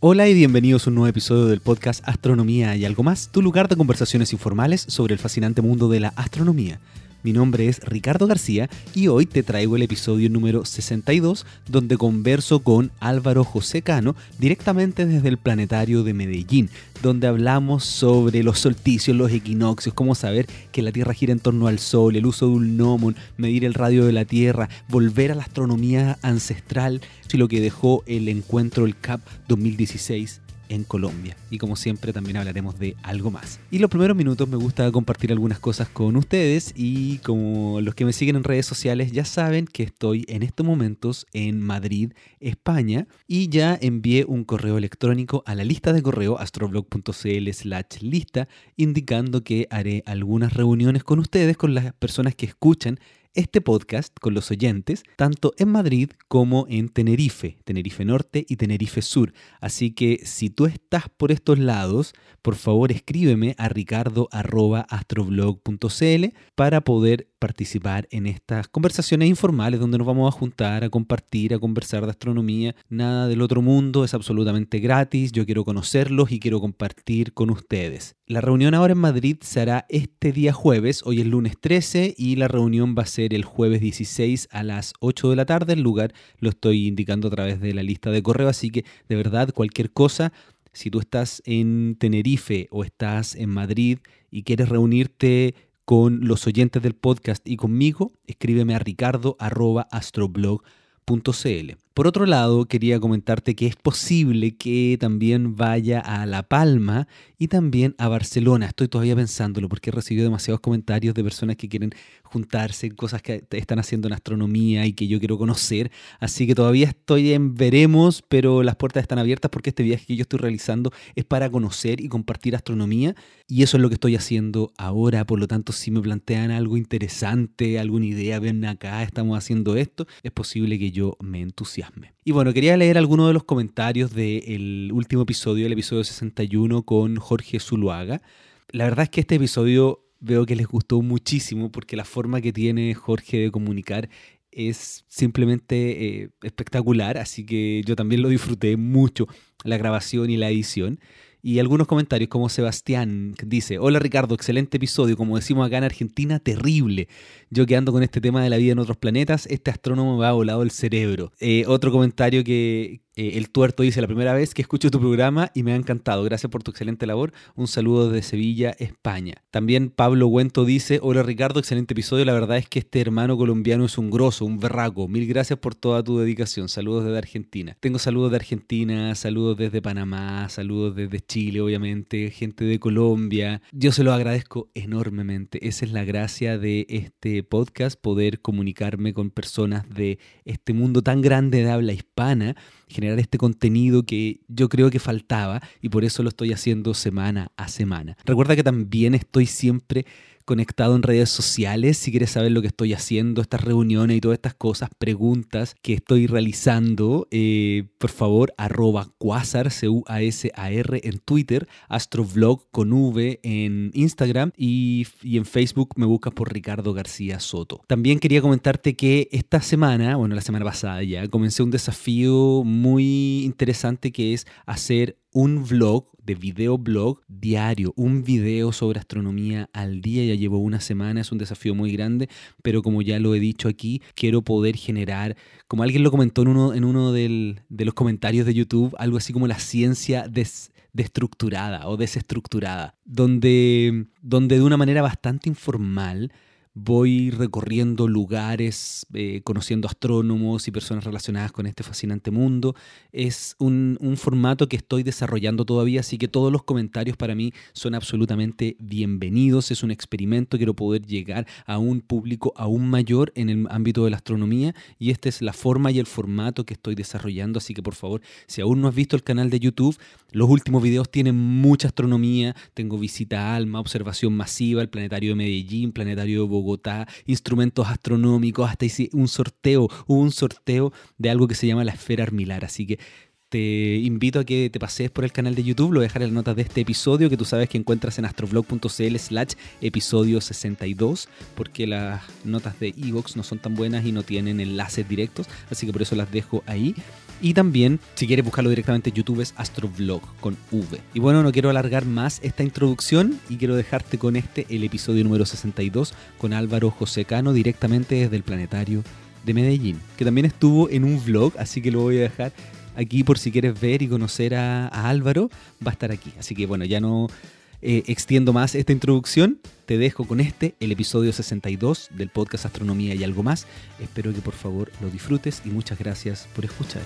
Hola y bienvenidos a un nuevo episodio del podcast Astronomía y algo más, tu lugar de conversaciones informales sobre el fascinante mundo de la astronomía. Mi nombre es Ricardo García y hoy te traigo el episodio número 62 donde converso con Álvaro José Cano directamente desde el planetario de Medellín, donde hablamos sobre los solsticios, los equinoccios, cómo saber que la Tierra gira en torno al Sol, el uso de un gnomon, medir el radio de la Tierra, volver a la astronomía ancestral y lo que dejó el encuentro el CAP 2016 en Colombia. Y como siempre también hablaremos de algo más. Y los primeros minutos me gusta compartir algunas cosas con ustedes y como los que me siguen en redes sociales ya saben que estoy en estos momentos en Madrid, España y ya envié un correo electrónico a la lista de correo astroblog.cl slash lista indicando que haré algunas reuniones con ustedes, con las personas que escuchan este podcast con los oyentes, tanto en Madrid como en Tenerife, Tenerife Norte y Tenerife Sur. Así que si tú estás por estos lados, por favor escríbeme a ricardo.astroblog.cl para poder participar en estas conversaciones informales donde nos vamos a juntar, a compartir, a conversar de astronomía. Nada del otro mundo es absolutamente gratis. Yo quiero conocerlos y quiero compartir con ustedes. La reunión ahora en Madrid se hará este día jueves, hoy es lunes 13 y la reunión va a ser el jueves 16 a las 8 de la tarde. El lugar lo estoy indicando a través de la lista de correo, así que de verdad cualquier cosa, si tú estás en Tenerife o estás en Madrid y quieres reunirte con los oyentes del podcast y conmigo, escríbeme a ricardo.astroblog.cl. Por otro lado, quería comentarte que es posible que también vaya a La Palma y también a Barcelona. Estoy todavía pensándolo porque he recibido demasiados comentarios de personas que quieren juntarse, cosas que están haciendo en astronomía y que yo quiero conocer. Así que todavía estoy en veremos, pero las puertas están abiertas porque este viaje que yo estoy realizando es para conocer y compartir astronomía. Y eso es lo que estoy haciendo ahora. Por lo tanto, si me plantean algo interesante, alguna idea, ven acá, estamos haciendo esto, es posible que yo me entusiasme. Y bueno, quería leer algunos de los comentarios del último episodio, el episodio 61 con Jorge Zuluaga. La verdad es que este episodio veo que les gustó muchísimo porque la forma que tiene Jorge de comunicar es simplemente eh, espectacular, así que yo también lo disfruté mucho, la grabación y la edición. Y algunos comentarios como Sebastián dice, hola Ricardo, excelente episodio, como decimos acá en Argentina, terrible. Yo que ando con este tema de la vida en otros planetas, este astrónomo me ha volado el cerebro. Eh, otro comentario que, eh, el Tuerto dice, la primera vez que escucho tu programa y me ha encantado. Gracias por tu excelente labor. Un saludo desde Sevilla, España. También Pablo Huento dice, hola Ricardo, excelente episodio. La verdad es que este hermano colombiano es un grosso, un berraco. Mil gracias por toda tu dedicación. Saludos desde Argentina. Tengo saludos de Argentina, saludos desde Panamá, saludos desde Chile, obviamente, gente de Colombia. Yo se lo agradezco enormemente. Esa es la gracia de este podcast, poder comunicarme con personas de este mundo tan grande de habla hispana generar este contenido que yo creo que faltaba y por eso lo estoy haciendo semana a semana. Recuerda que también estoy siempre conectado en redes sociales. Si quieres saber lo que estoy haciendo, estas reuniones y todas estas cosas, preguntas que estoy realizando, eh, por favor, arroba Quasar, C-U-A-S-A-R en Twitter, Astrovlog con V en Instagram y, y en Facebook me buscas por Ricardo García Soto. También quería comentarte que esta semana, bueno, la semana pasada ya, comencé un desafío muy interesante que es hacer un vlog de videoblog diario, un video sobre astronomía al día. Ya llevo una semana, es un desafío muy grande, pero como ya lo he dicho aquí, quiero poder generar, como alguien lo comentó en uno, en uno de los comentarios de YouTube, algo así como la ciencia destructurada o desestructurada, donde, donde de una manera bastante informal voy recorriendo lugares, eh, conociendo astrónomos y personas relacionadas con este fascinante mundo. Es un, formato que estoy desarrollando todavía, así que todos los comentarios para mí son absolutamente bienvenidos. Es un experimento, quiero poder llegar a un público aún mayor en el ámbito de la astronomía y esta es la forma y el formato que estoy desarrollando, así que por favor, si aún no has visto el canal de YouTube, los últimos videos tienen mucha astronomía. Tengo visita a Alma, observación masiva, el planetario de Medellín, planetario de Bogotá instrumentos astronómicos, hasta hice un sorteo, hubo un sorteo de algo que se llama la esfera armilar, así que te invito a que te pases por el canal de YouTube, lo dejaré en las notas de este episodio que tú sabes que encuentras en astroblog.cl slash episodio 62 porque las notas de Evox no son tan buenas y no tienen enlaces directos, así que por eso las dejo ahí. Y también, si quieres buscarlo directamente en YouTube, es Astrovlog con V. Y bueno, no quiero alargar más esta introducción y quiero dejarte con este, el episodio número 62, con Álvaro José Cano, directamente desde el planetario de Medellín, que también estuvo en un vlog, así que lo voy a dejar aquí por si quieres ver y conocer a, Álvaro, va a estar aquí. Así que bueno, ya no eh, extiendo más esta introducción, te dejo con este, el episodio 62 del podcast Astronomía y algo más. Espero que por favor lo disfrutes y muchas gracias por escuchar.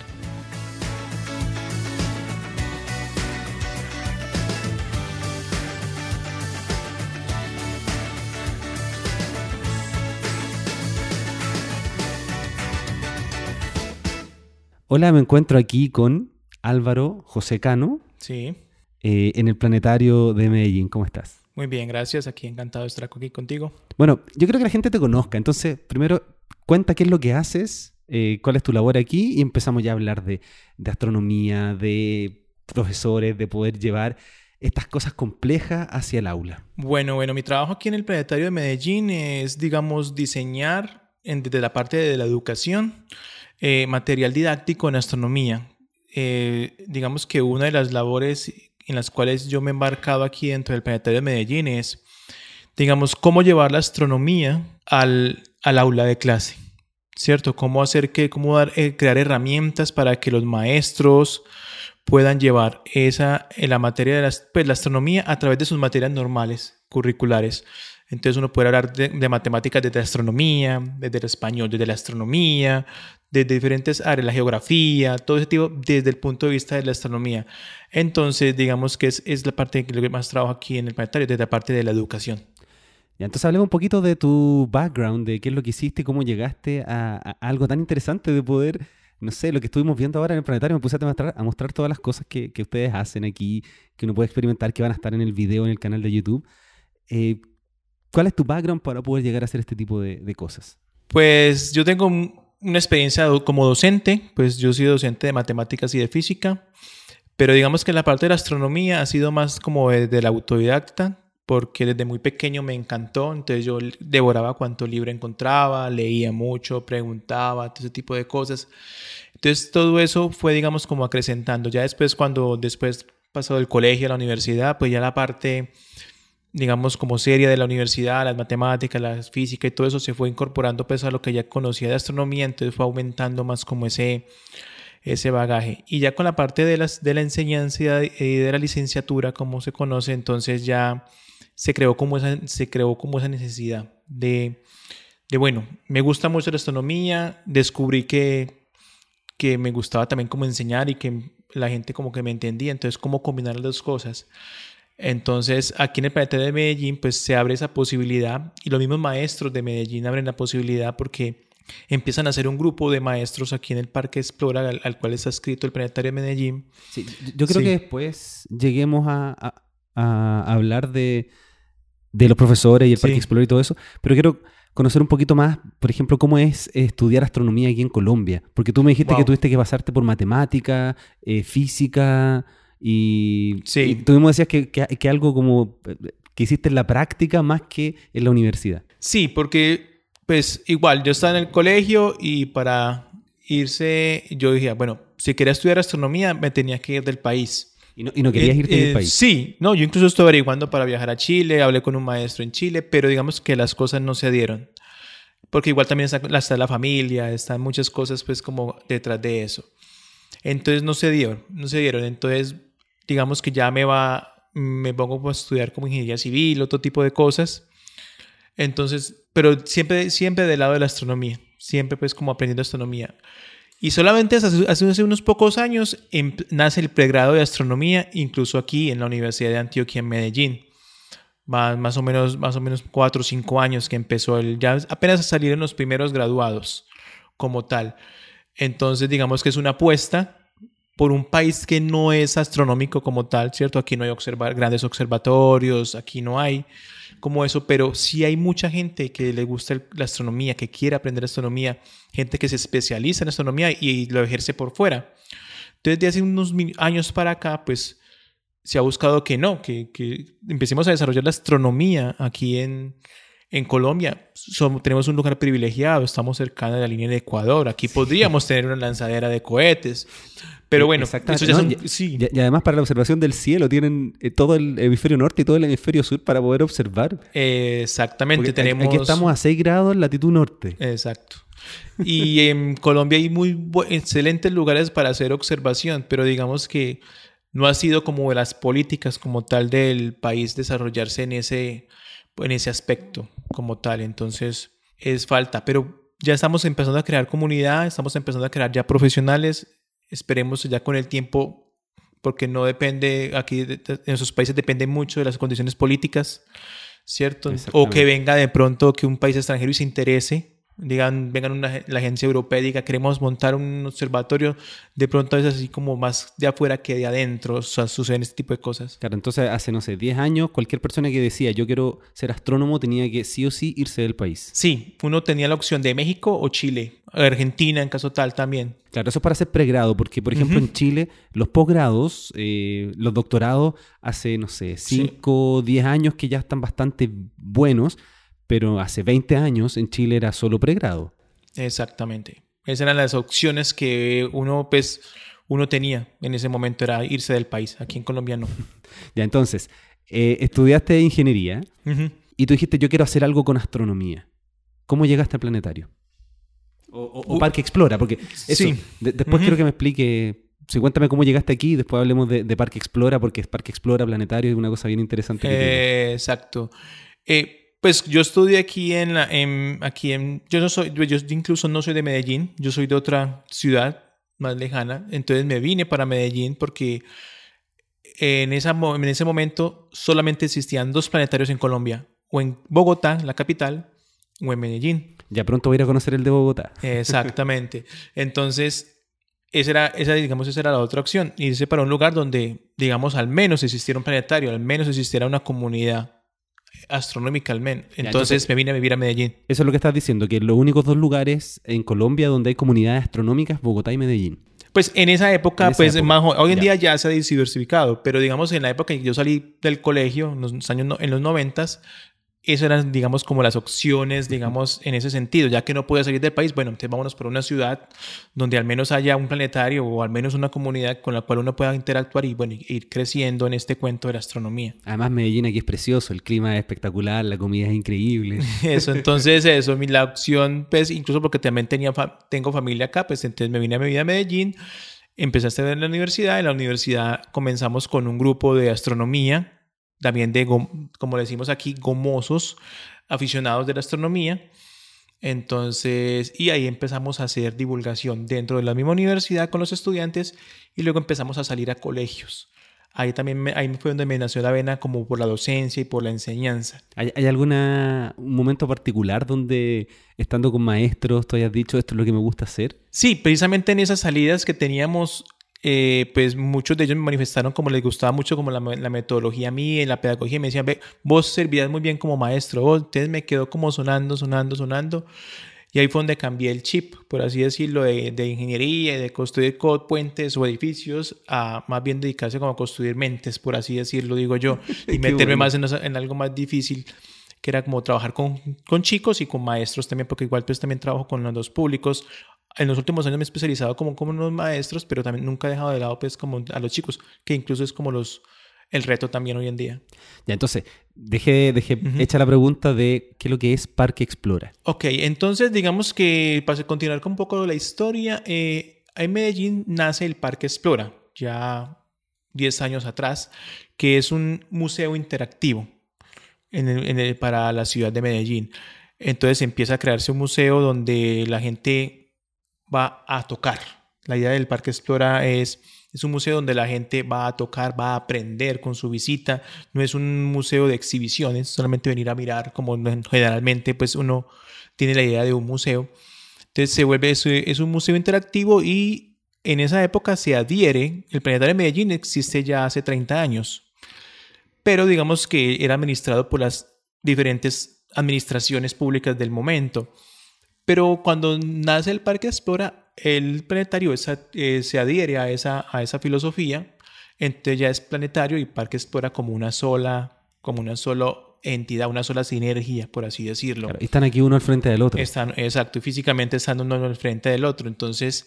Hola, me encuentro aquí con Álvaro José Cano. Sí. Eh, en el planetario de Medellín. ¿Cómo estás? Muy bien, gracias. Aquí encantado de estar aquí contigo. Bueno, yo creo que la gente te conozca. Entonces, primero, cuenta qué es lo que haces, eh, cuál es tu labor aquí y empezamos ya a hablar de, astronomía, de profesores, de poder llevar estas cosas complejas hacia el aula. Bueno, bueno, mi trabajo aquí en el Planetario de Medellín es, digamos, diseñar desde la parte de la educación eh, material didáctico en astronomía. Eh, digamos que una de las labores en las cuales yo me he embarcado aquí dentro del Planetario de Medellín es, digamos, cómo llevar la astronomía al, aula de clase, ¿cierto? Cómo hacer que, cómo dar, eh, crear herramientas para que los maestros puedan llevar esa, en la materia de pues, la astronomía a través de sus materias normales, curriculares. Entonces uno puede hablar de, de, matemáticas desde la astronomía, desde el español, desde la astronomía, desde diferentes áreas, la geografía, todo ese tipo, desde el punto de vista de la astronomía. Entonces, digamos que es, es la parte que más trabajo aquí en el planetario, desde la parte de la educación. Ya, entonces hablemos un poquito de tu background, de qué es lo que hiciste, cómo llegaste a, algo tan interesante de poder, no sé, lo que estuvimos viendo ahora en el planetario, me puse a mostrar, a mostrar todas las cosas que, que, ustedes hacen aquí, que uno puede experimentar, que van a estar en el video, en el canal de YouTube. Eh, ¿Cuál es tu background para poder llegar a hacer este tipo de, de cosas? Pues yo tengo una experiencia como docente, pues yo sido docente de matemáticas y de física, pero digamos que la parte de la astronomía ha sido más como de, la autodidacta, porque desde muy pequeño me encantó, entonces yo devoraba cuanto libro encontraba, leía mucho, preguntaba, todo ese tipo de cosas. Entonces todo eso fue, digamos, como acrecentando. Ya después, cuando después pasó del colegio a la universidad, pues ya la parte digamos, como seria de la universidad, las matemáticas, la física y todo eso se fue incorporando pues a lo que ya conocía de astronomía, entonces fue aumentando más como ese, ese bagaje. Y ya con la parte de, las, de la enseñanza y de la licenciatura, como se conoce, entonces ya se creó como esa, se creó como esa necesidad de, de, bueno, me gusta mucho la astronomía, descubrí que, que me gustaba también como enseñar y que la gente como que me entendía, entonces cómo combinar las dos cosas. Entonces, aquí en el planeta de Medellín, pues se abre esa posibilidad y los mismos maestros de Medellín abren la posibilidad porque empiezan a hacer un grupo de maestros aquí en el Parque Explora, al, cual está escrito el Planetario de Medellín. Sí, yo creo que después lleguemos a, hablar de, los profesores y el Parque Explora y todo eso, pero quiero conocer un poquito más, por ejemplo, cómo es estudiar astronomía aquí en Colombia, porque tú me dijiste que tuviste que pasarte por matemática, eh, física, y, tú mismo decías que, que, algo como que hiciste en la práctica más que en la universidad. Sí, porque pues igual yo estaba en el colegio y para irse yo dije, bueno, si quería estudiar astronomía me tenía que ir del país. ¿Y no, y no querías irte del eh, país? Sí, no, yo incluso estuve averiguando para viajar a Chile, hablé con un maestro en Chile, pero digamos que las cosas no se dieron. Porque igual también está, está la familia, están muchas cosas pues como detrás de eso. Entonces no se dieron, no se dieron. Entonces digamos que ya me va, me pongo a estudiar como ingeniería civil, otro tipo de cosas. Entonces, pero siempre, siempre del lado de la astronomía, siempre pues como aprendiendo astronomía. Y solamente hace, hace unos pocos años em, nace el pregrado de astronomía, incluso aquí en la Universidad de Antioquia en Medellín. Más, más o menos más o menos cuatro o cinco años que empezó el ya apenas salieron los primeros graduados como tal entonces digamos que es una apuesta por un país que no es astronómico como tal, ¿cierto? Aquí no hay observar, grandes observatorios, aquí no hay como eso, pero sí hay mucha gente que le gusta la astronomía, que quiere aprender astronomía, gente que se especializa en astronomía y, lo ejerce por fuera. Entonces, de hace unos años para acá, pues se ha buscado que no, que, que empecemos a desarrollar la astronomía aquí en, En Colombia somos, tenemos un lugar privilegiado, estamos cerca de la línea de Ecuador. Aquí podríamos tener una lanzadera de cohetes. Pero bueno, Exactamente. eso ya No, son- y- sí. Y, además para la observación del cielo tienen eh, todo el hemisferio norte y todo el hemisferio sur para poder observar. Exactamente, Porque a- tenemos... Aquí estamos a 6 grados en latitud norte. Exacto. Y en Colombia hay muy excelentes lugares para hacer observación, pero digamos que no ha sido como de las políticas como tal del país desarrollarse en ese, en ese aspecto como tal. Entonces es falta, pero ya estamos empezando a crear comunidad, estamos empezando a crear ya profesionales. Esperemos ya con el tiempo, porque no depende, aquí en esos países depende mucho de las condiciones políticas, ¿cierto? O que venga de pronto que un país extranjero y se interese, digan, vengan una, la agencia europea y diga, queremos montar un observatorio, de pronto es así como más de afuera que de adentro, o sea, suceden este tipo de cosas. Claro, entonces hace, no sé, 10 años, cualquier persona que decía yo quiero ser astrónomo tenía que sí o sí irse del país. Sí, uno tenía la opción de México o Chile, Argentina en caso tal también. Claro, eso es para hacer pregrado, porque por ejemplo en Chile los posgrados, eh, los doctorados hace, no sé, 5 o 10 años que ya están bastante buenos, pero hace 20 años en Chile era solo pregrado. Exactamente. Esas eran las opciones que uno, pues, uno tenía en ese momento, era irse del país. Aquí en Colombia no. Ya, entonces, eh, estudiaste ingeniería y tú dijiste yo quiero hacer algo con astronomía. ¿Cómo llegaste al planetario? O, o- o Uh, Parque Explora, porque eso, sí. de- después quiero que me explique, sí, cuéntame cómo llegaste aquí y después hablemos de, de Parque Explora, porque Parque Explora, planetario, es una cosa bien interesante. que. Eh, exacto. Eh, pues yo estudié aquí en la, en- aquí en, yo no soy, yo incluso no soy de Medellín, yo soy de otra ciudad más lejana, entonces me vine para Medellín porque en, esa, en ese momento solamente existían dos planetarios en Colombia, o en Bogotá, la capital, o en Medellín. Ya pronto voy a ir a conocer el de Bogotá. Exactamente. Entonces, esa era, esa, digamos, esa era la otra opción. Irse para un lugar donde, digamos, al menos existiera un planetario, al menos existiera una comunidad astronómica, al menos. Entonces, entonces- me vine a vivir a Medellín. Eso es lo que estás diciendo, que los únicos dos lugares en Colombia donde hay comunidades astronómicas, Bogotá y Medellín. Pues en esa época, En esa pues época, más, hoy en ya. día ya se ha diversificado, pero digamos en la época en que yo salí del colegio, en los años, no- en los noventas, eso eran, digamos, como las opciones, digamos, en ese sentido, ya que no podía salir del país, bueno, entonces vámonos por una ciudad donde al menos haya un planetario o al menos una comunidad con la cual uno pueda interactuar y, bueno, ir creciendo en este cuento de la astronomía. Además, Medellín aquí es precioso, el clima es espectacular, la comida es increíble. Eso, entonces eso, mi, la opción, pues incluso porque también tenía fa- tengo familia acá, pues entonces me vine a vivir a Medellín, empecé a estudiar en la universidad, en la universidad comenzamos con un grupo de astronomía, también de, como le decimos aquí, gomosos, aficionados de la astronomía. Entonces, y ahí empezamos a hacer divulgación dentro de la misma universidad con los estudiantes y luego empezamos a salir a colegios. Ahí también me- ahí fue donde me nació la vena como por la docencia y por la enseñanza. ¿Hay, hay alguna un momento particular donde estando con maestros tú hayas dicho esto es lo que me gusta hacer? Sí, precisamente en esas salidas que teníamos, eh, pues muchos de ellos me manifestaron como les gustaba mucho como la, la metodología mía y la pedagogía. y Me decían, ve, vos servías muy bien como maestro. vos". Entonces me quedó como sonando, sonando, sonando. Y ahí fue donde cambié el chip, por así decirlo, de, de ingeniería y de construir co- puentes o edificios a más bien dedicarse como a construir mentes, por así decirlo, digo yo, y meterme bueno. más en algo más difícil que era como trabajar con, con chicos y con maestros también, porque igual pues también trabajo con los dos públicos. En los últimos años me he especializado como, como unos maestros, pero también nunca he dejado de lado pues como a los chicos, que incluso es como los el reto también hoy en día. Ya, entonces, dejé, dejé Ujú. hecha la pregunta de qué es lo que es Parque Explora. Ok, entonces digamos que para continuar con un poco la historia, eh, en Medellín nace el Parque Explora, ya 10 años atrás, que es un museo interactivo en el- en el- para la ciudad de Medellín. Entonces empieza a crearse un museo donde la gente va a tocar. La idea del Parque Explora es, es un museo donde la gente va a tocar, va a aprender con su visita. No es un museo de exhibiciones, solamente venir a mirar como generalmente pues uno tiene la idea de un museo. Entonces se vuelve, es, un museo interactivo y en esa época se adhiere, el Planetario de Medellín existe ya hace 30 años, pero digamos que era administrado por las diferentes administraciones públicas del momento. Pero cuando nace el Parque Explora, el planetario eh, se adhiere a esa, a esa filosofía, entonces ya es planetario y Parque Explora como una sola, como una solo entidad, una sola sinergia, por así decirlo. están aquí uno al frente del otro. Están, exacto, y físicamente están uno al frente del otro. Entonces,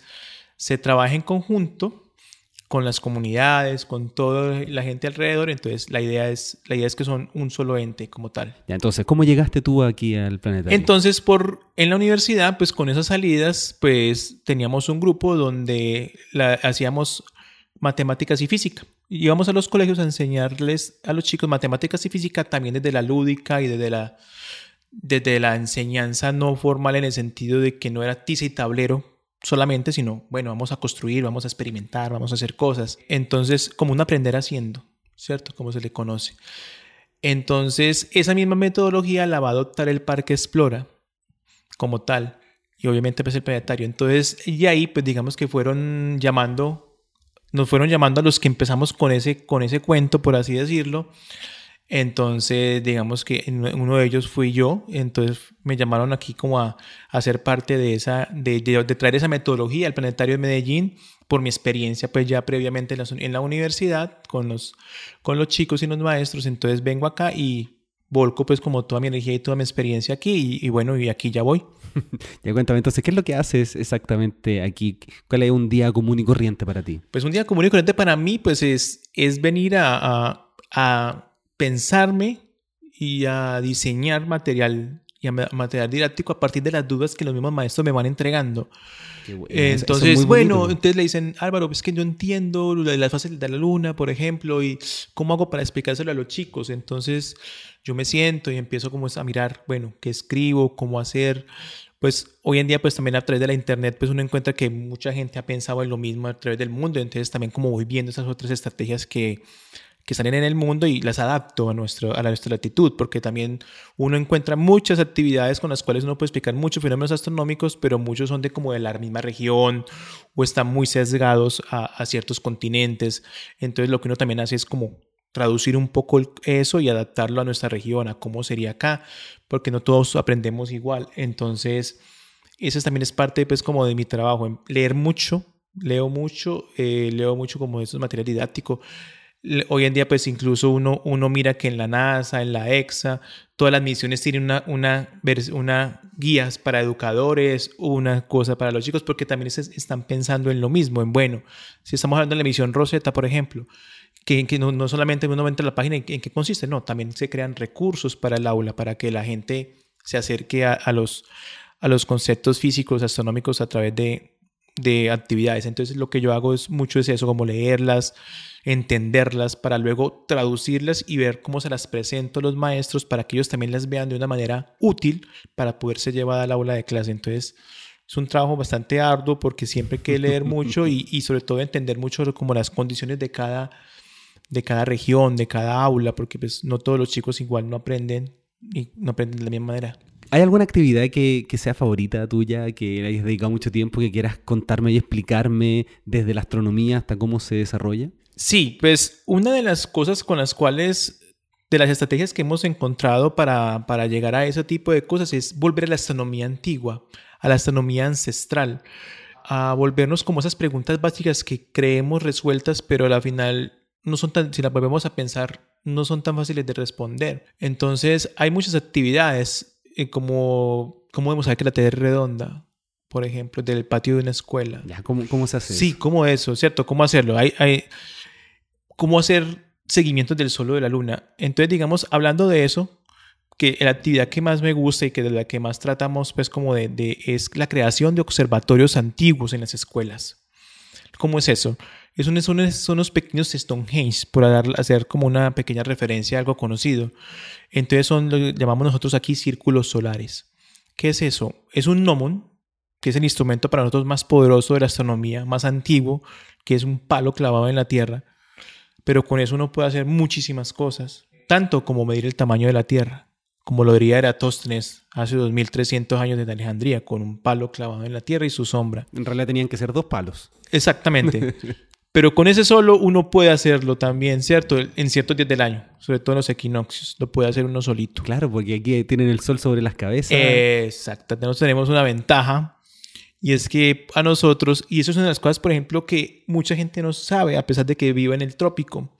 se trabaja en conjunto con las comunidades, con toda la gente alrededor. Entonces, la idea es, la idea es que son un solo ente como tal. Ya, entonces, ¿cómo llegaste tú aquí al planeta? Entonces, por, en la universidad, pues con esas salidas, pues teníamos un grupo donde hacíamos matemáticas y física. Íbamos a los colegios a enseñarles a los chicos matemáticas y física también desde la lúdica y desde la, desde la enseñanza no formal en el sentido de que no era tiza y tablero, solamente, sino, bueno, vamos a construir, vamos a experimentar, vamos a hacer cosas. Entonces, como un aprender haciendo, ¿cierto? Como se le conoce. Entonces, esa misma metodología la va a adoptar el Parque Explora como tal, y obviamente pues el planetario. Entonces, y ahí, pues digamos que fueron llamando, nos fueron llamando a los que empezamos con ese, con ese cuento, por así decirlo, entonces, digamos que uno de ellos fui yo, entonces me llamaron aquí como a, a ser parte de esa, de, de, traer esa metodología al Planetario de Medellín por mi experiencia pues ya previamente en la, en la, universidad con los, con los chicos y los maestros, entonces vengo acá y volco pues como toda mi energía y toda mi experiencia aquí y, bueno, y aquí ya voy. ya cuéntame entonces, ¿qué es lo que haces exactamente aquí? ¿Cuál es un día común y corriente para ti? Pues un día común y corriente para mí pues es, es venir a, a pensarme y a diseñar material y a material didáctico a partir de las dudas que los mismos maestros me van entregando. Entonces, bueno, entonces le dicen, Álvaro, es que yo entiendo las fases de la luna, por ejemplo, y cómo hago para explicárselo a los chicos. Entonces, yo me siento y empiezo como a mirar, bueno, qué escribo, cómo hacer. Pues hoy en día, pues también a través de la internet, pues uno encuentra que mucha gente ha pensado en lo mismo a través del mundo. Entonces, también como voy viendo esas otras estrategias que que salen en el mundo y las adapto a, nuestro, a nuestra latitud, porque también uno encuentra muchas actividades con las cuales uno puede explicar muchos fenómenos astronómicos, pero muchos son de como de la misma región o están muy sesgados a, ciertos continentes. Entonces lo que uno también hace es como traducir un poco eso y adaptarlo a nuestra región, a cómo sería acá, porque no todos aprendemos igual. Entonces, eso también es parte, pues, como de mi trabajo, leer mucho, leo mucho, eh, leo mucho como esos material didáctico, Hoy en día, pues incluso uno, uno mira que en la NASA, en la EXA, todas las misiones tienen una, una, una guías para educadores, una cosa para los chicos, porque también están pensando en lo mismo, en bueno, si estamos hablando de la misión Rosetta, por ejemplo, que, que no, no, solamente uno entra a la página en, qué consiste, no, también se crean recursos para el aula, para que la gente se acerque a los, a los conceptos físicos, astronómicos a través de, de actividades. Entonces lo que yo hago es mucho es eso, como leerlas, entenderlas, para luego traducirlas y ver cómo se las presento a los maestros para que ellos también las vean de una manera útil para poderse llevar al aula de clase. Entonces, es un trabajo bastante arduo porque siempre hay que leer mucho y, y sobre todo entender mucho como las condiciones de cada, de cada región, de cada aula, porque pues no todos los chicos igual no aprenden y no aprenden de la misma manera. ¿Hay alguna actividad que, sea favorita tuya, que hayas dedicado mucho tiempo, que quieras contarme y explicarme desde la astronomía hasta cómo se desarrolla? Sí, pues una de las cosas con las cuales, de las estrategias que hemos encontrado para, para llegar a ese tipo de cosas es volver a la astronomía antigua, a la astronomía ancestral, a volvernos como esas preguntas básicas que creemos resueltas, pero al final no son tan, si las volvemos a pensar, no son tan fáciles de responder. Entonces hay muchas actividades eh, como, ¿cómo saber que la es redonda? Por ejemplo, del patio de una escuela. ¿cómo, ¿Cómo se hace? Sí, ¿cómo eso? ¿Cierto? ¿Cómo hacerlo? Hay, hay, cómo hacer seguimientos del Sol o de la Luna. Entonces, digamos, hablando de eso, que la actividad que más me gusta y que de la que más tratamos, pues como de, es la creación de observatorios antiguos en las escuelas. ¿Cómo es eso? Es un, son, son unos pequeños Stonehenge, por hacer como una pequeña referencia a algo conocido. Entonces son lo llamamos nosotros aquí círculos solares. ¿Qué es eso? Es un gnomon, que es el instrumento para nosotros más poderoso de la astronomía, más antiguo, que es un palo clavado en la Tierra pero con eso uno puede hacer muchísimas cosas, tanto como medir el tamaño de la Tierra, como lo diría Eratóstenes hace 2300 años desde Alejandría, con un palo clavado en la Tierra y su sombra. En realidad tenían que ser dos palos. Exactamente. Pero con ese solo uno puede hacerlo también, ¿cierto? En ciertos días del año, sobre todo en los equinoccios, lo puede hacer uno solito. Claro, porque aquí tienen el sol sobre las cabezas. Exacto, tenemos una ventaja y es que a nosotros, y eso es una de las cosas, por ejemplo, que mucha gente no sabe, a pesar de que vive en el trópico.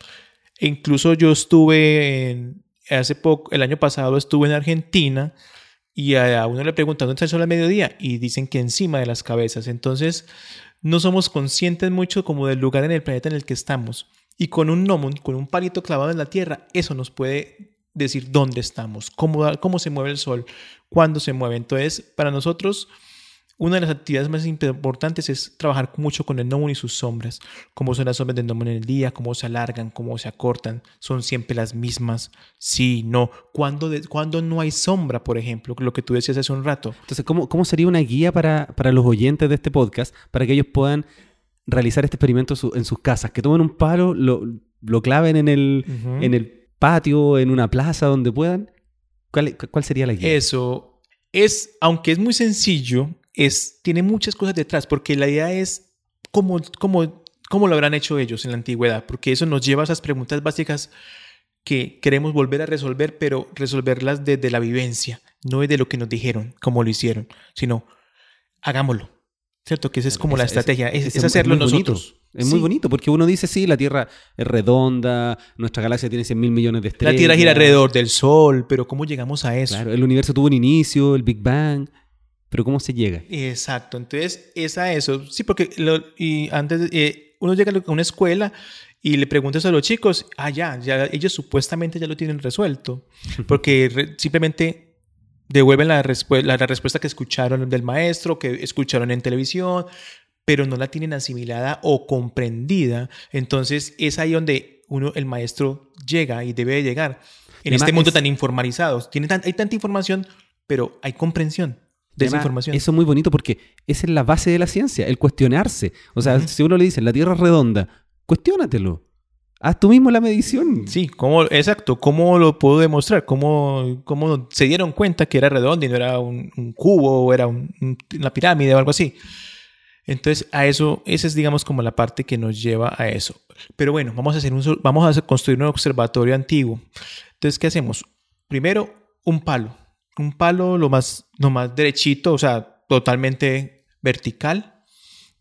E incluso yo estuve en, hace poco, el año pasado estuve en Argentina y a uno le preguntan dónde está el sol al mediodía y dicen que encima de las cabezas. Entonces, no somos conscientes mucho como del lugar en el planeta en el que estamos. Y con un gnomon, con un palito clavado en la tierra, eso nos puede decir dónde estamos, cómo, cómo se mueve el sol, cuándo se mueve. Entonces, para nosotros, una de las actividades más importantes es trabajar mucho con el gnomon y sus sombras. Cómo son las sombras del gnomon en el día, cómo se alargan, cómo se acortan. Son siempre las mismas. Sí, no. Cuando, cuando no hay sombra, por ejemplo, lo que tú decías hace un rato. Entonces, ¿cómo, cómo sería una guía para, para los oyentes de este podcast para que ellos puedan realizar este experimento en sus casas? Que tomen un palo, lo, lo claven en el, en el patio, en una plaza, donde puedan. ¿Cuál, ¿Cuál sería la guía? Eso es, aunque es muy sencillo, es, tiene muchas cosas detrás, porque la idea es cómo, cómo, cómo lo habrán hecho ellos en la antigüedad, porque eso nos lleva a esas preguntas básicas que queremos volver a resolver, pero resolverlas desde la vivencia, no desde lo que nos dijeron, cómo lo hicieron, sino hagámoslo. ¿Cierto? Que esa es como la estrategia, es, hacerlo nosotros. Es muy bonito porque uno dice, sí, la Tierra es redonda, nuestra galaxia tiene 100 mil millones de estrellas. La Tierra gira alrededor del Sol, pero ¿cómo llegamos a eso? Claro, el universo tuvo un inicio, el Big Bang, pero ¿cómo se llega? Exacto, entonces es a eso. Sí, porque y antes eh, uno llega a una escuela y le preguntas a los chicos, ah, ya, ya ellos supuestamente ya lo tienen resuelto, porque simplemente devuelven la, la, respuesta que escucharon del maestro, que escucharon en televisión, pero no la tienen asimilada o comprendida. Entonces es ahí donde uno, el maestro llega y debe llegar. En este mundo tan informalizado, tiene hay tanta información, pero hay comprensión de esa información. Eso es muy bonito porque esa es la base de la ciencia, el cuestionarse. O sea, si uno le dice, la Tierra es redonda, cuestiónatelo. Haz tú mismo la medición. Sí, ¿cómo, exacto. ¿Cómo lo puedo demostrar? ¿Cómo, ¿Cómo, se dieron cuenta que era redonda y no era un, cubo o era una pirámide o algo así? Entonces, a eso, esa es, digamos, como la parte que nos lleva a eso. Pero bueno, vamos a, hacer un, vamos a construir un observatorio antiguo. Entonces, ¿qué hacemos? Primero, un palo un palo lo más, lo más derechito, o sea, totalmente vertical,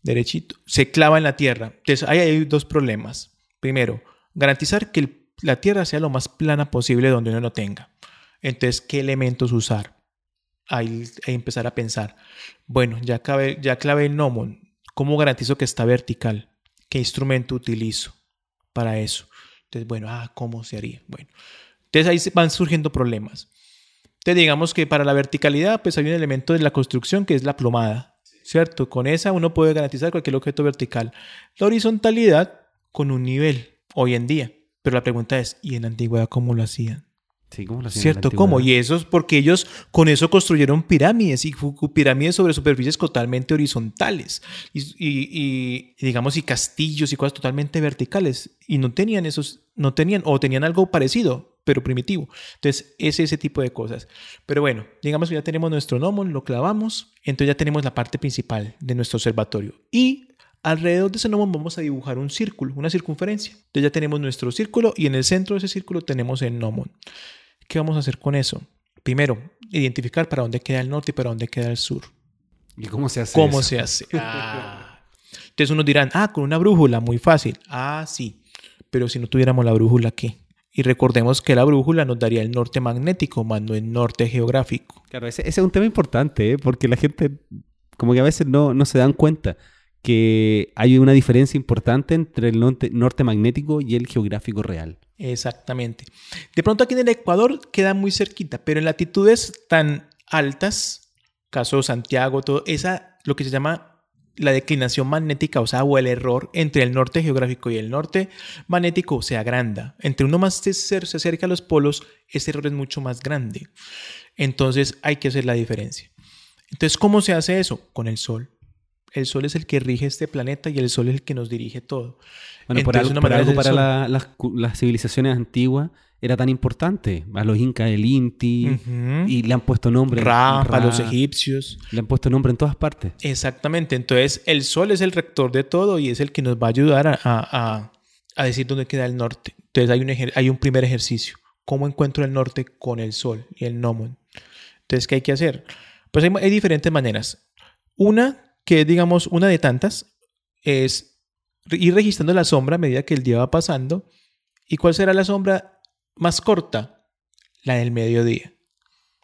derechito, se clava en la tierra. Entonces, ahí hay dos problemas. Primero, garantizar que la tierra sea lo más plana posible donde uno lo tenga. Entonces, ¿qué elementos usar? Ahí, empezar a pensar. Bueno, ya, cabe, ya clave el gnomon. ¿Cómo garantizo que está vertical? ¿Qué instrumento utilizo para eso? Entonces, bueno, ah, ¿cómo se haría? Bueno, entonces ahí van surgiendo problemas. Entonces digamos que para la verticalidad pues hay un elemento de la construcción que es la plomada, ¿cierto? Con esa uno puede garantizar cualquier objeto vertical. La horizontalidad con un nivel hoy en día. Pero la pregunta es, ¿y en la antigüedad cómo lo hacían? Sí, ¿cómo lo hacían ¿Cierto? ¿Cómo? Y eso es porque ellos con eso construyeron pirámides y pirámides sobre superficies totalmente horizontales y, digamos y castillos y cosas totalmente verticales y no tenían esos, no tenían o tenían algo parecido, pero primitivo. Entonces, es ese tipo de cosas. Pero bueno, digamos que ya tenemos nuestro gnomon, lo clavamos, entonces ya tenemos la parte principal de nuestro observatorio. Y alrededor de ese gnomon vamos a dibujar un círculo, una circunferencia. Entonces ya tenemos nuestro círculo y en el centro de ese círculo tenemos el gnomon. ¿Qué vamos a hacer con eso? Primero, identificar para dónde queda el norte y para dónde queda el sur. ¿Y cómo se hace ¿Cómo se hace? Ah. Entonces unos dirán, ah, con una brújula, muy fácil. Ah, sí. Pero si no tuviéramos la brújula, ¿qué? Y recordemos que la brújula nos daría el norte magnético, más no el norte geográfico. Claro, ese, es un tema importante, ¿eh? porque la gente como que a veces no, no, se dan cuenta que hay una diferencia importante entre el norte, norte magnético y el geográfico real. Exactamente. De pronto aquí en el Ecuador queda muy cerquita, pero en latitudes tan altas, caso Santiago, todo, esa, lo que se llama la declinación magnética, o sea, o el error entre el norte geográfico y el norte magnético se agranda. Entre uno más se, acerca a los polos, ese error es mucho más grande. Entonces hay que hacer la diferencia. Entonces, ¿cómo se hace eso? Con el Sol. El Sol es el que rige este planeta y el Sol es el que nos dirige todo. Bueno, por algo, para las civilizaciones antiguas era tan importante. A los incas el Inti y le han puesto nombre. Ra, a los egipcios. Le han puesto nombre en todas partes. Exactamente. Entonces el sol es el rector de todo y es el que nos va a ayudar a, a, a decir dónde queda el norte. Entonces hay un, hay un primer ejercicio. ¿Cómo encuentro el norte con el sol y el gnomon? Entonces, ¿qué hay que hacer? Pues hay, hay diferentes maneras. Una, que digamos una de tantas, es ir registrando la sombra a medida que el día va pasando. ¿Y cuál será la sombra más corta, la del mediodía.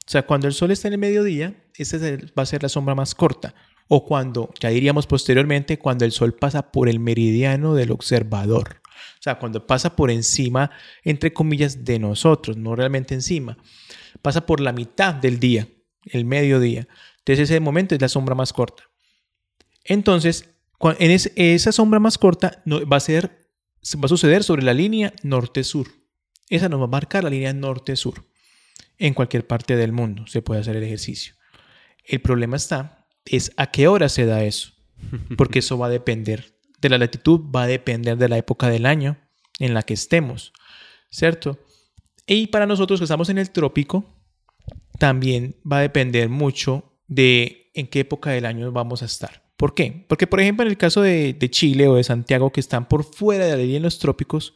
O sea, cuando el sol está en el mediodía, esa va a ser la sombra más corta. O cuando, ya diríamos posteriormente, cuando el sol pasa por el meridiano del observador. O sea, cuando pasa por encima, entre comillas, de nosotros, no realmente encima. Pasa por la mitad del día, el mediodía. Entonces ese momento es la sombra más corta. Entonces, en esa sombra más corta va a, ser, va a suceder sobre la línea norte-sur. Esa nos va a marcar la línea norte-sur. En cualquier parte del mundo se puede hacer el ejercicio. El problema está, es a qué hora se da eso. Porque eso va a depender de la latitud, va a depender de la época del año en la que estemos. ¿Cierto? Y para nosotros que estamos en el trópico, también va a depender mucho de en qué época del año vamos a estar. ¿Por qué? Porque, por ejemplo, en el caso de, Chile o de Santiago, que están por fuera de la línea en los trópicos,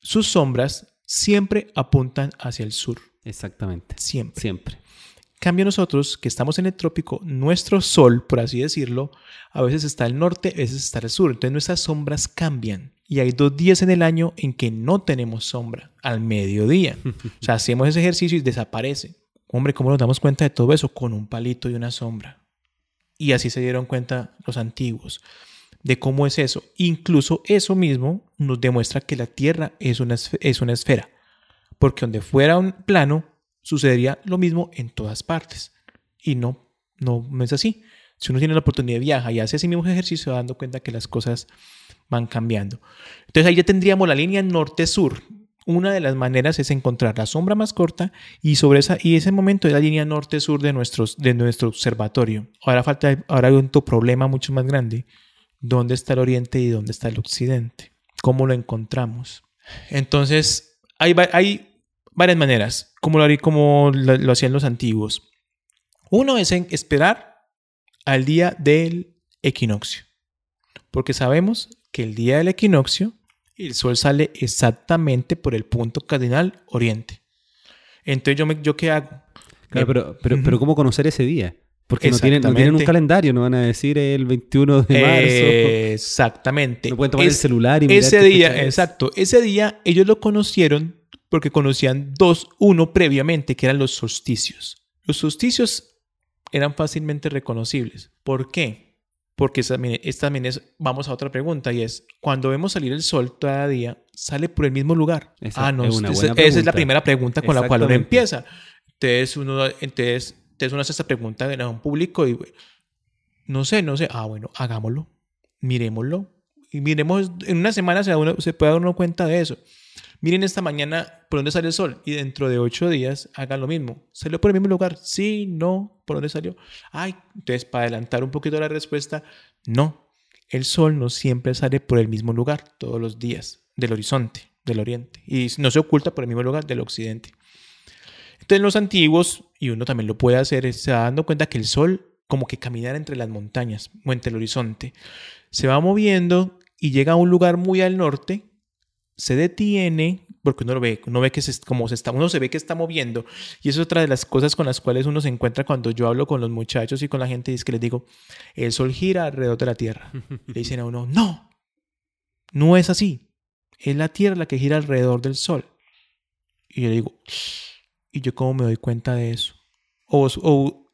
sus sombras siempre apuntan hacia el sur. Exactamente. Siempre. Siempre. Cambio nosotros, que estamos en el trópico, nuestro sol, por así decirlo, a veces está al norte, a veces está al sur. Entonces nuestras sombras cambian. Y hay dos días en el año en que no tenemos sombra, al mediodía. o sea, hacemos ese ejercicio y desaparece. Hombre, ¿cómo nos damos cuenta de todo eso? Con un palito y una sombra. Y así se dieron cuenta los antiguos de cómo es eso. Incluso eso mismo nos demuestra que la Tierra es una, es una esfera. Porque donde fuera un plano, sucedería lo mismo en todas partes. Y no, no, es así. Si uno tiene la oportunidad de viajar y hace ese mismo ejercicio, dando cuenta que las cosas van cambiando. Entonces ahí ya tendríamos la línea norte-sur. Una de las maneras es encontrar la sombra más corta y sobre esa y ese momento es la línea norte-sur de, de nuestro observatorio. Ahora falta ahora hay un problema mucho más grande. ¿Dónde está el oriente y dónde está el occidente? ¿Cómo lo encontramos? Entonces, hay, hay varias maneras, como lo, como lo, hacían los antiguos. Uno es en esperar al día del equinoccio, porque sabemos que el día del equinoccio el sol sale exactamente por el punto cardinal oriente. Entonces, ¿yo, me, yo qué hago? pero, pero, pero, ¿cómo conocer ese día? Porque no tienen, no tienen, un calendario, no van a decir el 21 de marzo. exactamente. No pueden tomar el celular y mirar Ese día, exacto. Ese día ellos lo conocieron porque conocían dos, uno previamente, que eran los solsticios. Los solsticios eran fácilmente reconocibles. ¿Por qué? porque esta también, es, vamos a otra pregunta y es, cuando vemos salir el sol cada día, ¿sale por el mismo lugar? Esa, ah, no, es esa, es la primera pregunta con la cual uno empieza. Entonces uno, entonces, entonces uno hace esta pregunta en un público y, no sé, no sé, ah, bueno, hagámoslo, miremoslo. Y miremos, en una semana se, uno, se puede dar uno cuenta de eso. Miren esta mañana por dónde sale el sol y dentro de ocho días hagan lo mismo. ¿Salió por el mismo lugar? Sí, no. ¿Por dónde salió? Ay, entonces para adelantar un poquito la respuesta, no. El sol no siempre sale por el mismo lugar todos los días del horizonte, del oriente. Y no se oculta por el mismo lugar del occidente. Entonces los antiguos, y uno también lo puede hacer, se va dando cuenta que el sol como que caminar entre las montañas o entre el horizonte. Se va moviendo y llega a un lugar muy al norte se detiene porque uno lo ve, uno ve que se, como se está, uno se ve que está moviendo y eso es otra de las cosas con las cuales uno se encuentra cuando yo hablo con los muchachos y con la gente y es que les digo, el sol gira alrededor de la Tierra. Le dicen a uno, no, no es así, es la Tierra la que gira alrededor del sol. Y yo le digo, ¿y yo cómo me doy cuenta de eso? O, o,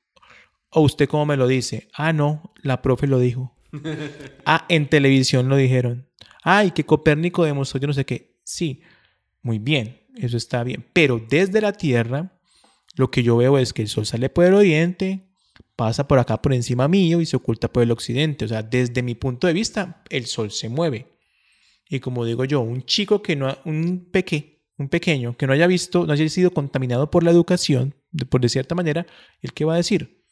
o usted cómo me lo dice, ah, no, la profe lo dijo. ah, en televisión lo dijeron ay, que Copérnico demostró yo no sé qué. Sí, muy bien, eso está bien. Pero desde la Tierra, lo que yo veo es que el Sol sale por el oriente, pasa por acá por encima mío y se oculta por el occidente. O sea, desde mi punto de vista, el Sol se mueve. Y como digo yo, un chico que no, un peque, un pequeño que no haya visto, no haya sido contaminado por la educación, por de cierta manera, ¿el qué va a decir?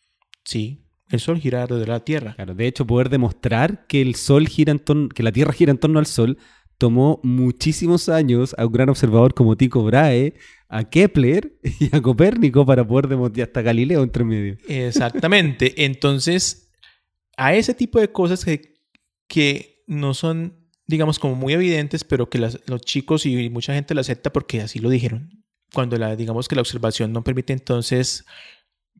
Sí, el Sol gira alrededor de la Tierra. Claro, de hecho, poder demostrar que el Sol gira en torno, que la Tierra gira en torno al Sol, tomó muchísimos años a un gran observador como Tycho Brahe, a Kepler y a Copérnico para poder demostrar hasta Galileo entre medio. Exactamente. Entonces, a ese tipo de cosas que, que no son, digamos, como muy evidentes, pero que los chicos y mucha gente lo acepta porque así lo dijeron. Cuando la, digamos que la observación no permite entonces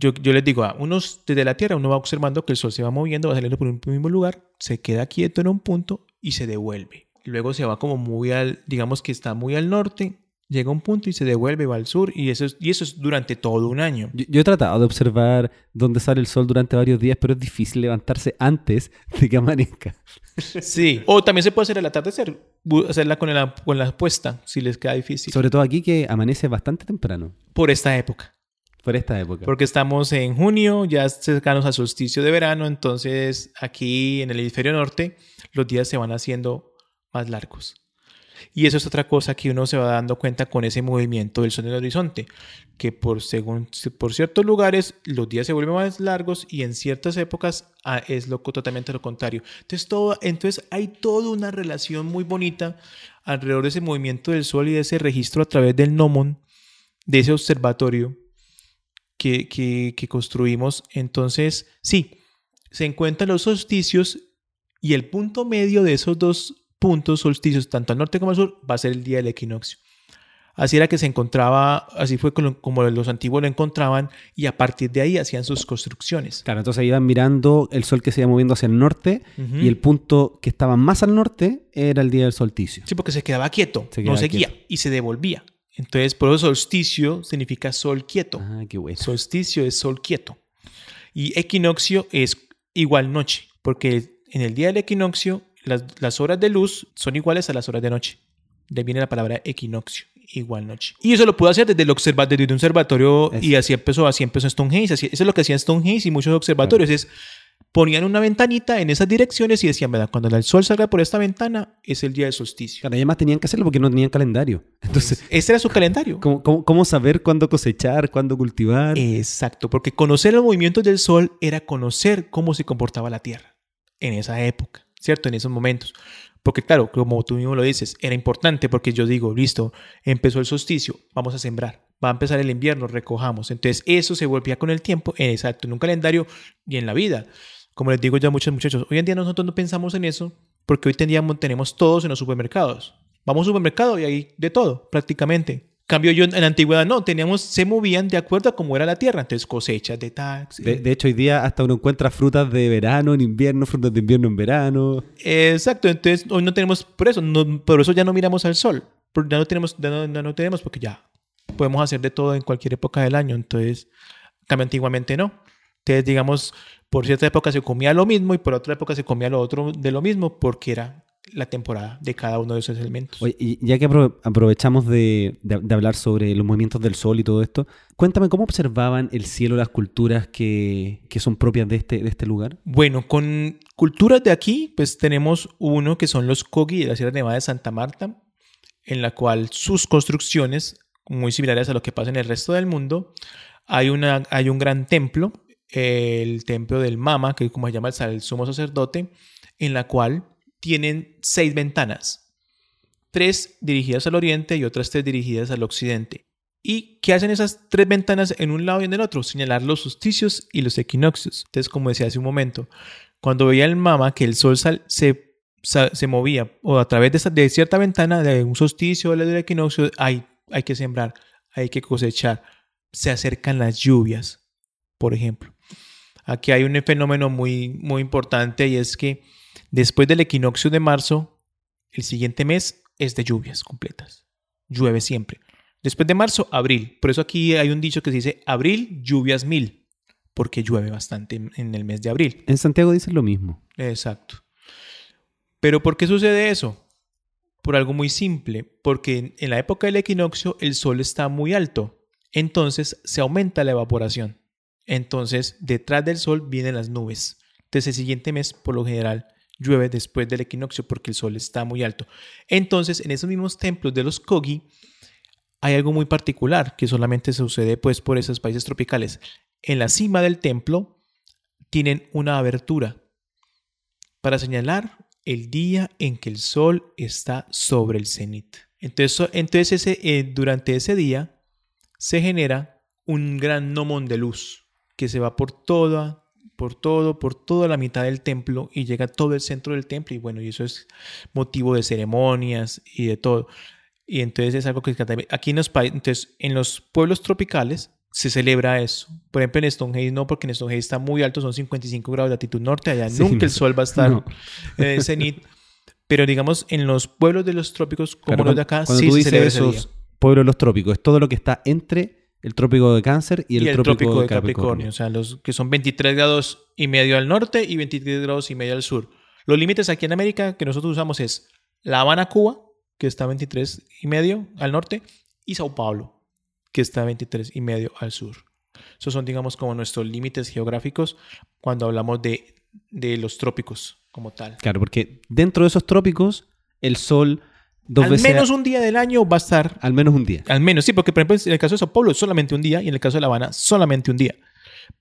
yo, les digo, a unos desde la Tierra uno va observando que el Sol se va moviendo, va saliendo por un mismo lugar, se queda quieto en un punto y se devuelve. Luego se va como muy al, digamos que está muy al norte, llega a un punto y se devuelve, va al sur, y eso es, y eso es durante todo un año. Yo, yo he tratado de observar dónde sale el sol durante varios días, pero es difícil levantarse antes de que amanezca. Sí. O también se puede hacer al atardecer, hacerla con la, con la puesta, si les queda difícil. Sobre todo aquí que amanece bastante temprano, Por esta época. por esta época. Porque estamos en junio, ya cercanos al solsticio de verano, entonces aquí en el hemisferio norte los días se van haciendo más largos. Y eso es otra cosa que uno se va dando cuenta con ese movimiento del sol en el horizonte, que por, según, por ciertos lugares los días se vuelven más largos y en ciertas épocas ah, es lo, totalmente lo contrario. Entonces, todo, entonces hay toda una relación muy bonita alrededor de ese movimiento del sol y de ese registro a través del gnomon, de ese observatorio que, que, que construimos. Entonces, sí, se encuentran los solsticios y el punto medio de esos dos puntos solsticios, tanto al norte como al sur, va a ser el día del equinoccio. Así era que se encontraba, así fue como los antiguos lo encontraban y a partir de ahí hacían sus construcciones. Claro, entonces iban mirando el sol que se iba moviendo hacia el norte y el punto que estaba más al norte era el día del solsticio. Sí, porque se quedaba quieto, Se no seguía quieto. y se devolvía. Entonces, por eso solsticio significa sol quieto. Ah, qué bueno. Solsticio es sol quieto. Y equinoccio es igual noche, porque en el día del equinoccio las, las horas de luz son iguales a las horas de noche. De ahí viene la palabra equinoccio, igual noche. Y eso lo pudo hacer desde el observa desde un observatorio y así empezó, así empezó Stonehenge. Así, eso es lo que hacían Stonehenge y muchos observatorios. Es ponían una ventanita en esas direcciones y decían, ¿verdad? Cuando el sol salga por esta ventana es el día del solsticio. Claro, además tenían que hacerlo porque no tenían calendario. Entonces, Ese era su calendario. ¿cómo, cómo, cómo saber cuándo cosechar, cuándo cultivar? Exacto, porque conocer los movimientos del Sol era conocer cómo se comportaba la Tierra en esa época, ¿cierto? En esos momentos. Porque claro, como tú mismo lo dices, era importante porque yo digo, listo, empezó el solsticio, vamos a sembrar, va a empezar el invierno, recojamos. Entonces eso se volvía con el tiempo, eh, exacto, en un calendario y en la vida. Como les digo ya a muchos muchachos, hoy en día nosotros no pensamos en eso porque hoy teníamos, tenemos todos en los supermercados. Vamos a supermercado y hay de todo, prácticamente. Cambio yo en la antigüedad no, teníamos, se movían de acuerdo a cómo era la tierra. Entonces cosechas de tax. De, de hecho, hoy día hasta uno encuentra frutas de verano en invierno, frutas de invierno en verano. Exacto, entonces hoy no tenemos, por eso, no, por eso ya no miramos al sol. Ya no tenemos, ya no, ya no tenemos porque ya podemos hacer de todo en cualquier época del año. Entonces, cambio antiguamente no. Entonces, digamos, por cierta época se comía lo mismo y por otra época se comía lo otro de lo mismo porque era la temporada de cada uno de esos elementos. Oye, y ya que apro- aprovechamos de, de- de hablar sobre los movimientos del sol y todo esto, cuéntame cómo observaban el cielo las culturas que, que son propias de este, de este lugar. Bueno, con culturas de aquí, pues tenemos uno que son los Kogi de la Sierra Nevada de Santa Marta, en la cual sus construcciones, muy similares a lo que pasa en el resto del mundo, hay, una, hay un gran templo, el templo del Mama, que es como se llama el sumo sacerdote, en la cual tienen seis ventanas, tres dirigidas al oriente y otras tres dirigidas al occidente. ¿Y qué hacen esas tres ventanas en un lado y en el otro? Señalar los solsticios y los equinoccios. Entonces, como decía hace un momento, cuando veía el mama que el sol se, se movía o a través de, de cierta ventana de un solsticio o del equinoccio, hay, hay que sembrar, hay que cosechar. Se acercan las lluvias, por ejemplo. Aquí hay un fenómeno muy, muy importante y es que después del equinoccio de marzo, el siguiente mes es de lluvias completas. Llueve siempre. Después de marzo, abril. Por eso aquí hay un dicho que se dice abril, lluvias mil, porque llueve bastante en- el mes de abril. En Santiago dicen lo mismo. Exacto. Pero ¿por qué sucede eso? Por algo muy simple, porque en- en la época del equinoccio el sol está muy alto, entonces se aumenta la evaporación. Entonces, detrás del sol vienen las nubes. Entonces, el siguiente mes, por lo general, llueve después del equinoccio porque el sol está muy alto. Entonces, en esos mismos templos de los Kogi, hay algo muy particular que solamente sucede pues por esos países tropicales. En la cima del templo tienen una abertura para señalar el día en que el sol está sobre el cenit. Entonces, entonces ese, eh, durante ese día se genera un gran gnomon de luz que se va por toda, por todo, por toda la mitad del templo y llega todo el centro del templo y bueno, y eso es motivo de ceremonias y de todo. Y entonces es algo que aquí en los, entonces, en los pueblos tropicales se celebra eso. Por ejemplo, en Stonehenge no, porque en Stonehenge está muy alto, son 55 grados de latitud norte, allá Sí, nunca no. el sol va a estar No. en el cenit. Pero digamos, en los pueblos de los trópicos, como Claro, los de acá, cuando sí tú se dices celebra esos día. pueblo de los trópicos, es todo lo que está entre el trópico de Cáncer y el, trópico, de Capricornio. O sea, los que son 23 grados y medio al norte y 23 grados y medio al sur. Los límites aquí en América que nosotros usamos es La Habana, Cuba, que está a 23 y medio al norte, y Sao Paulo, que está a 23 y medio al sur. Esos son, digamos, como nuestros límites geográficos cuando hablamos de, de los trópicos como tal. Claro, porque dentro de esos trópicos el sol dos al veces... menos un día del año va a estar. Al menos un día. Al menos, sí, porque por ejemplo en el caso de Sao Paulo es solamente un día y en el caso de La Habana solamente un día.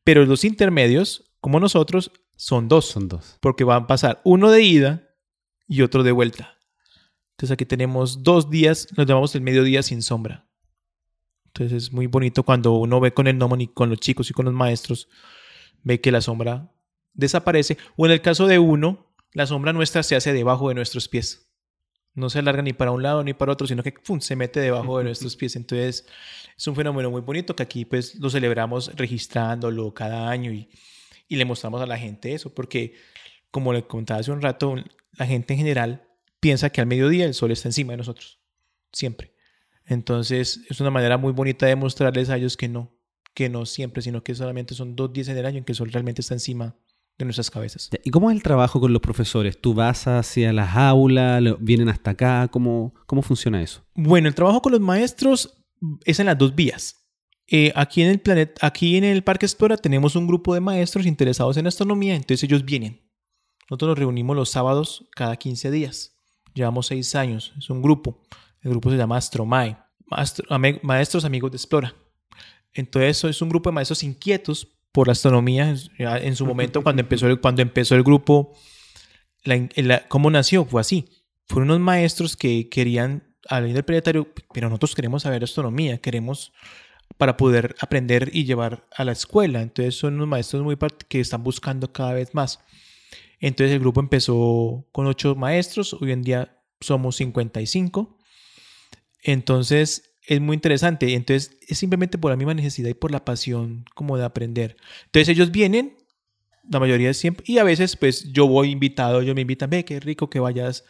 Pero los intermedios, como nosotros, son dos. Son dos. Porque van a pasar uno de ida y otro de vuelta. Entonces aquí tenemos dos días, nos llamamos el mediodía sin sombra. Entonces es muy bonito cuando uno ve con el gnomon y con los chicos y con los maestros, ve que la sombra desaparece. O en el caso de uno, la sombra nuestra se hace debajo de nuestros pies. No se alarga ni para un lado ni para otro, sino que ¡pum! se mete debajo de nuestros pies. Entonces es un fenómeno muy bonito que aquí pues lo celebramos registrándolo cada año y, y le mostramos a la gente eso, porque como le contaba hace un rato, la gente en general piensa que al mediodía el sol está encima de nosotros, siempre. Entonces es una manera muy bonita de mostrarles a ellos que no, que no siempre, sino que solamente son dos días en el año en que el sol realmente está encima de nuestras cabezas. ¿Y cómo es el trabajo con los profesores? ¿Tú vas hacia las aulas, vienen hasta acá? ¿Cómo, cómo funciona eso? Bueno, el trabajo con los maestros es en las dos vías. Eh, aquí en el planeta, aquí en el Parque Explora tenemos un grupo de maestros interesados en astronomía, entonces ellos vienen. Nosotros nos reunimos los sábados cada 15 días. Llevamos seis años, es un grupo. El grupo se llama Astromae, Maestros Amigos de Explora. Entonces es un grupo de maestros inquietos por la astronomía. En su momento, cuando empezó el, cuando empezó el grupo, ¿cómo nació? Fue así. Fueron unos maestros que querían al del planetario, pero nosotros queremos saber astronomía, queremos para poder aprender y llevar a la escuela. Entonces son unos maestros muy que están buscando cada vez más. Entonces el grupo empezó con ocho maestros, hoy en día somos 55. Entonces es muy interesante. Entonces, es simplemente por la misma necesidad y por la pasión como de aprender. Entonces, ellos vienen, la mayoría siempre, y a veces, pues yo voy invitado, ellos me invitan, ve, qué rico que vayas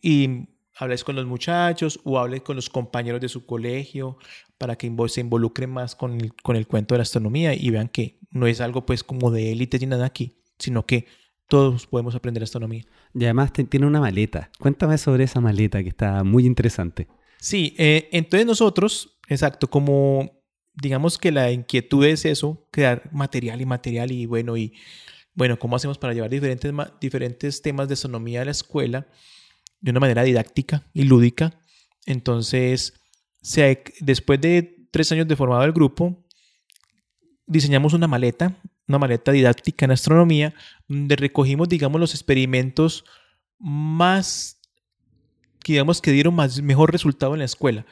y hables con los muchachos o hables con los compañeros de su colegio para que se involucren más con el, con el cuento de la astronomía y vean que no es algo pues como de élite ni nada aquí, sino que todos podemos aprender astronomía. Y además tiene una maleta. Cuéntame sobre esa maleta que está muy interesante. Sí, eh, entonces nosotros, exacto, como digamos que la inquietud es eso, crear material y material y bueno, y bueno, ¿cómo hacemos para llevar diferentes, diferentes temas de astronomía a la escuela de una manera didáctica y lúdica? Entonces, después de tres años de formado el grupo, diseñamos una maleta, una maleta didáctica en astronomía, donde recogimos, digamos, los experimentos más que digamos que dieron más, mejor resultado en la escuela.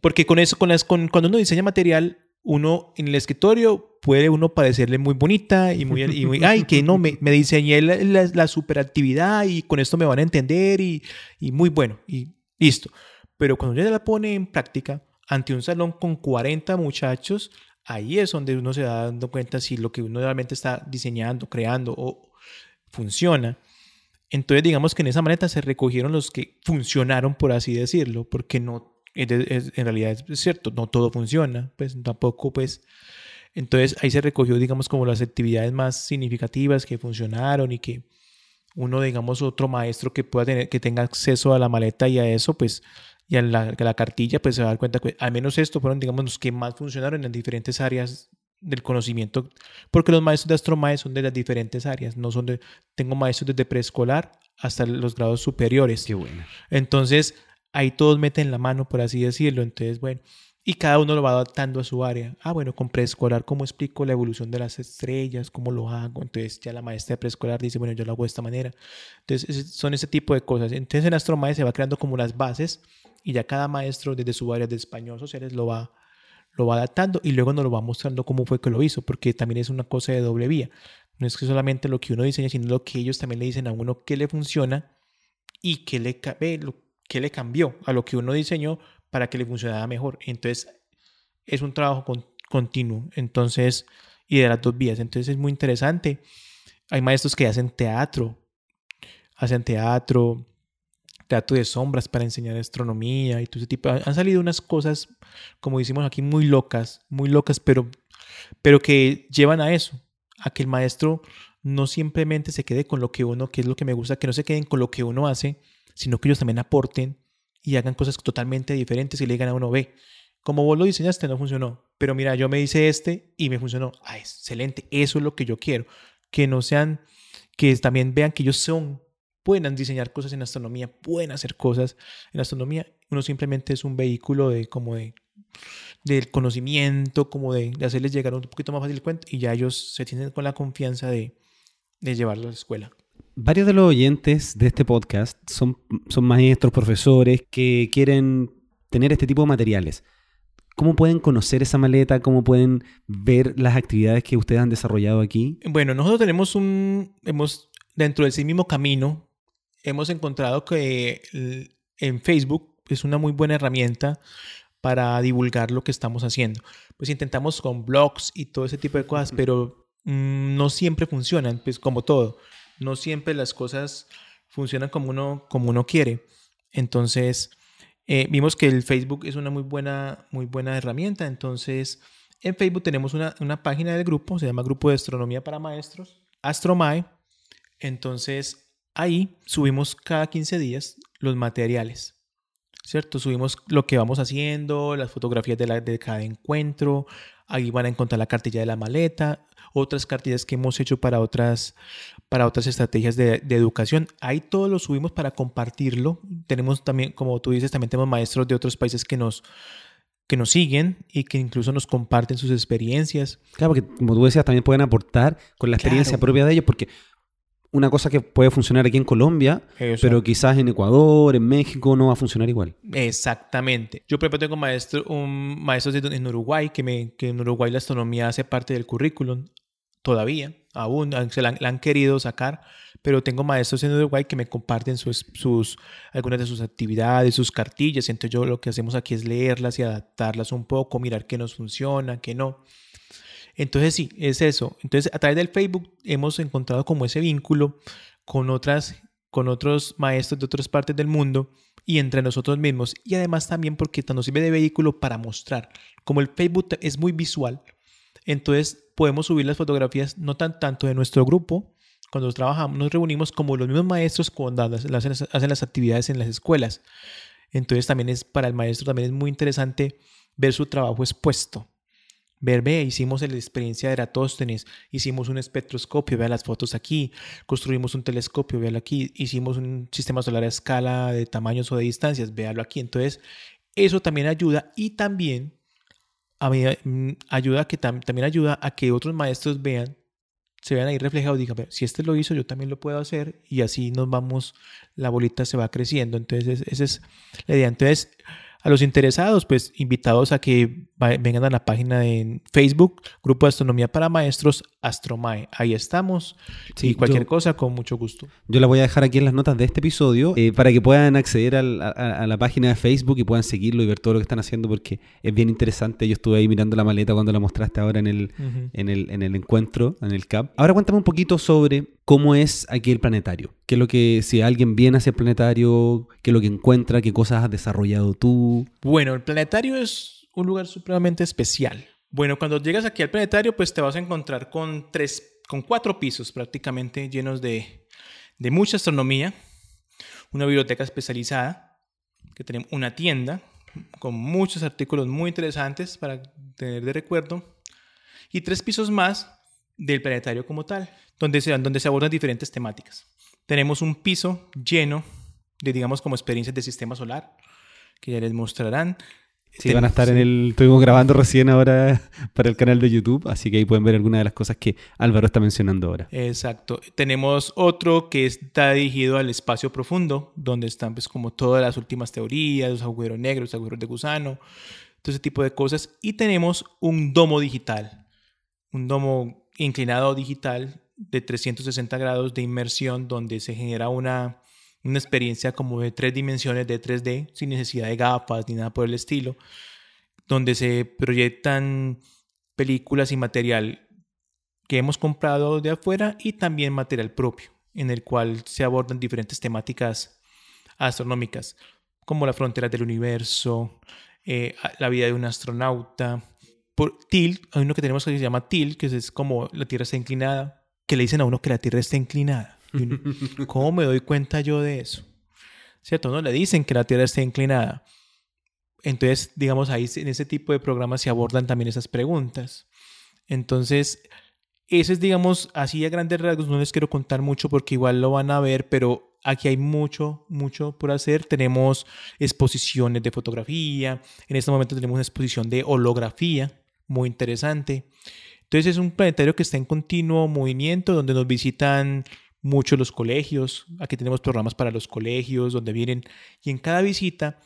Porque con eso, con las, con, cuando uno diseña material, uno en el escritorio puede uno parecerle muy bonita y muy, y muy ay, que no, me, me diseñé la, la, superactividad y con esto me van a entender y, y muy bueno, y listo. Pero cuando ya la pone en práctica ante un salón con 40 muchachos, ahí es donde uno se da cuenta si lo que uno realmente está diseñando, creando o funciona. Entonces, digamos que en esa maleta se recogieron los que funcionaron, por así decirlo, porque no, en realidad es cierto, no todo funciona, pues tampoco, pues. Entonces, ahí se recogió, digamos, como las actividades más significativas que funcionaron y que uno, digamos, otro maestro que pueda tener, que tenga acceso a la maleta y a eso, pues, y a la, a la cartilla, pues se va a dar cuenta que al menos esto fueron, digamos, los que más funcionaron en diferentes áreas del conocimiento, porque los maestros de Astromae son de las diferentes áreas, no son de, tengo maestros desde preescolar hasta los grados superiores. Qué bueno. Entonces, ahí todos meten la mano, por así decirlo, entonces, bueno, y cada uno lo va adaptando a su área. Ah, bueno, con preescolar, ¿cómo explico la evolución de las estrellas? ¿Cómo lo hago? Entonces ya la maestra de preescolar dice, bueno, yo lo hago de esta manera. Entonces son ese tipo de cosas. Entonces en Astromae se va creando como las bases y ya cada maestro desde su área de español sociales lo va lo va adaptando y luego nos lo va mostrando cómo fue que lo hizo, porque también es una cosa de doble vía. No es que solamente lo que uno diseña, sino lo que ellos también le dicen a uno que le funciona y que le, que le cambió a lo que uno diseñó para que le funcionara mejor. Entonces, es un trabajo continuo. Entonces, y de las dos vías. Entonces, es muy interesante. Hay maestros que hacen teatro, hacen teatro, teatro de sombras para enseñar astronomía y todo ese tipo. Han salido unas cosas como decimos aquí, muy locas, muy locas, pero, pero que llevan a eso, a que el maestro no simplemente se quede con lo que uno, que es lo que me gusta, que no se queden con lo que uno hace, sino que ellos también aporten y hagan cosas totalmente diferentes y le digan a uno, ve, como vos lo diseñaste no funcionó, pero mira, yo me hice este y me funcionó. Ah, excelente, eso es lo que yo quiero, que no sean, que también vean que ellos son, puedan diseñar cosas en astronomía, pueden hacer cosas en astronomía, uno simplemente es un vehículo de como de del conocimiento, como de, de hacerles llegar un poquito más fácil el cuento y ya ellos se tienen con la confianza de, de llevarlo a la escuela. Varios de los oyentes de este podcast son, son maestros, profesores que quieren tener este tipo de materiales. ¿Cómo pueden conocer esa maleta? ¿Cómo pueden ver las actividades que ustedes han desarrollado aquí? Bueno, nosotros tenemos un, hemos, dentro de ese mismo camino, hemos encontrado que en Facebook es una muy buena herramienta para divulgar lo que estamos haciendo. Pues intentamos con blogs y todo ese tipo de cosas, pero Mm, no siempre funcionan, pues como todo, no siempre las cosas funcionan como uno, como uno quiere. Entonces, eh, vimos que el Facebook es una muy buena, muy buena herramienta. Entonces, en Facebook tenemos una, una página del grupo, se llama Grupo de Astronomía para Maestros, Astromae. Entonces, ahí subimos cada 15 días los materiales. ¿Cierto? Subimos lo que vamos haciendo, las fotografías de, la, de cada encuentro, ahí van a encontrar la cartilla de la maleta, otras cartillas que hemos hecho para otras, para otras estrategias de, educación. Ahí todo lo subimos para compartirlo. Tenemos también, como tú dices, también tenemos maestros de otros países que nos, que nos siguen y que incluso nos comparten sus experiencias. Claro, porque como tú decías, también pueden aportar con la experiencia propia de ellos, porque una cosa que puede funcionar aquí en Colombia, pero quizás en Ecuador, en México, no va a funcionar igual. Exactamente. Yo, por ejemplo, tengo maestro, un maestro en Uruguay, que, me, que en Uruguay la astronomía hace parte del currículum todavía, aún se la, han querido sacar, pero tengo maestros en Uruguay que me comparten sus, sus, algunas de sus actividades, sus cartillas, entonces yo lo que hacemos aquí es leerlas y adaptarlas un poco, mirar qué nos funciona, qué no. Entonces sí, es eso. Entonces a través del Facebook hemos encontrado como ese vínculo con otras con otros maestros de otras partes del mundo y entre nosotros mismos y además también porque nos sirve de vehículo para mostrar. Como el Facebook es muy visual, entonces podemos subir las fotografías no tan tanto de nuestro grupo, cuando trabajamos, nos reunimos como los mismos maestros cuando hacen, hacen las actividades en las escuelas. Entonces también es para el maestro también es muy interesante ver su trabajo expuesto. Ver, ve, hicimos la experiencia de Eratóstenes, hicimos un espectroscopio, vea las fotos aquí, construimos un telescopio, véalo aquí, hicimos un sistema solar a escala de tamaños o de distancias, véalo aquí. Entonces, eso también ayuda y también Mm, ayuda que también ayuda a que otros maestros vean, se vean ahí reflejados, digan, si este lo hizo, yo también lo puedo hacer y así nos vamos, la bolita se va creciendo. Entonces, esa es la idea. Entonces, a los interesados, pues invitados a que vengan a la página de Facebook, Grupo de Astronomía para Maestros, Astromae. Ahí estamos. y cualquier cosa, con mucho gusto. Yo la voy a dejar aquí en las notas de este episodio eh, para que puedan acceder a, la página de Facebook y puedan seguirlo y ver todo lo que están haciendo porque es bien interesante. Yo estuve ahí mirando la maleta cuando la mostraste ahora en el, en el, en el encuentro, en el CAP. Ahora cuéntame un poquito sobre cómo es aquí el planetario. ¿Qué es lo que, si alguien viene hacia el planetario, qué es lo que encuentra, qué cosas has desarrollado tú? Bueno, el planetario es un lugar supremamente especial. Bueno, cuando llegas aquí al planetario, pues te vas a encontrar con tres, con cuatro pisos prácticamente llenos de, de mucha astronomía, una biblioteca especializada, que tenemos una tienda con muchos artículos muy interesantes para tener de recuerdo, y tres pisos más del planetario como tal, donde se, donde se abordan diferentes temáticas. Tenemos un piso lleno de, digamos, como experiencias de sistema solar, que ya les mostrarán. Sí, van a estar en el. Estuvimos grabando recién ahora para el canal de YouTube, así que ahí pueden ver algunas de las cosas que Álvaro está mencionando ahora. Exacto. Tenemos otro que está dirigido al espacio profundo, donde están, pues, como todas las últimas teorías, los agujeros negros, los agujeros de gusano, todo ese tipo de cosas. Y tenemos un domo digital, un domo inclinado digital de 360 grados de inmersión, donde se genera una una experiencia como de tres dimensiones de 3D, sin necesidad de gafas ni nada por el estilo, donde se proyectan películas y material que hemos comprado de afuera y también material propio, en el cual se abordan diferentes temáticas astronómicas, como las fronteras del universo, eh, la vida de un astronauta. Por TIL, hay uno que tenemos que se llama TIL, que es como la Tierra está inclinada, que le dicen a uno que la Tierra está inclinada. ¿Cómo me doy cuenta yo de eso? ¿Cierto? No le dicen que la Tierra está inclinada. Entonces, digamos, ahí en ese tipo de programas se abordan también esas preguntas. Entonces, ese es, digamos, así a grandes rasgos, no les quiero contar mucho porque igual lo van a ver, pero aquí hay mucho, mucho por hacer. Tenemos exposiciones de fotografía, en este momento tenemos una exposición de holografía, muy interesante. Entonces es un planetario que está en continuo movimiento, donde nos visitan muchos los colegios. Aquí tenemos programas para los colegios, donde vienen, y en cada visita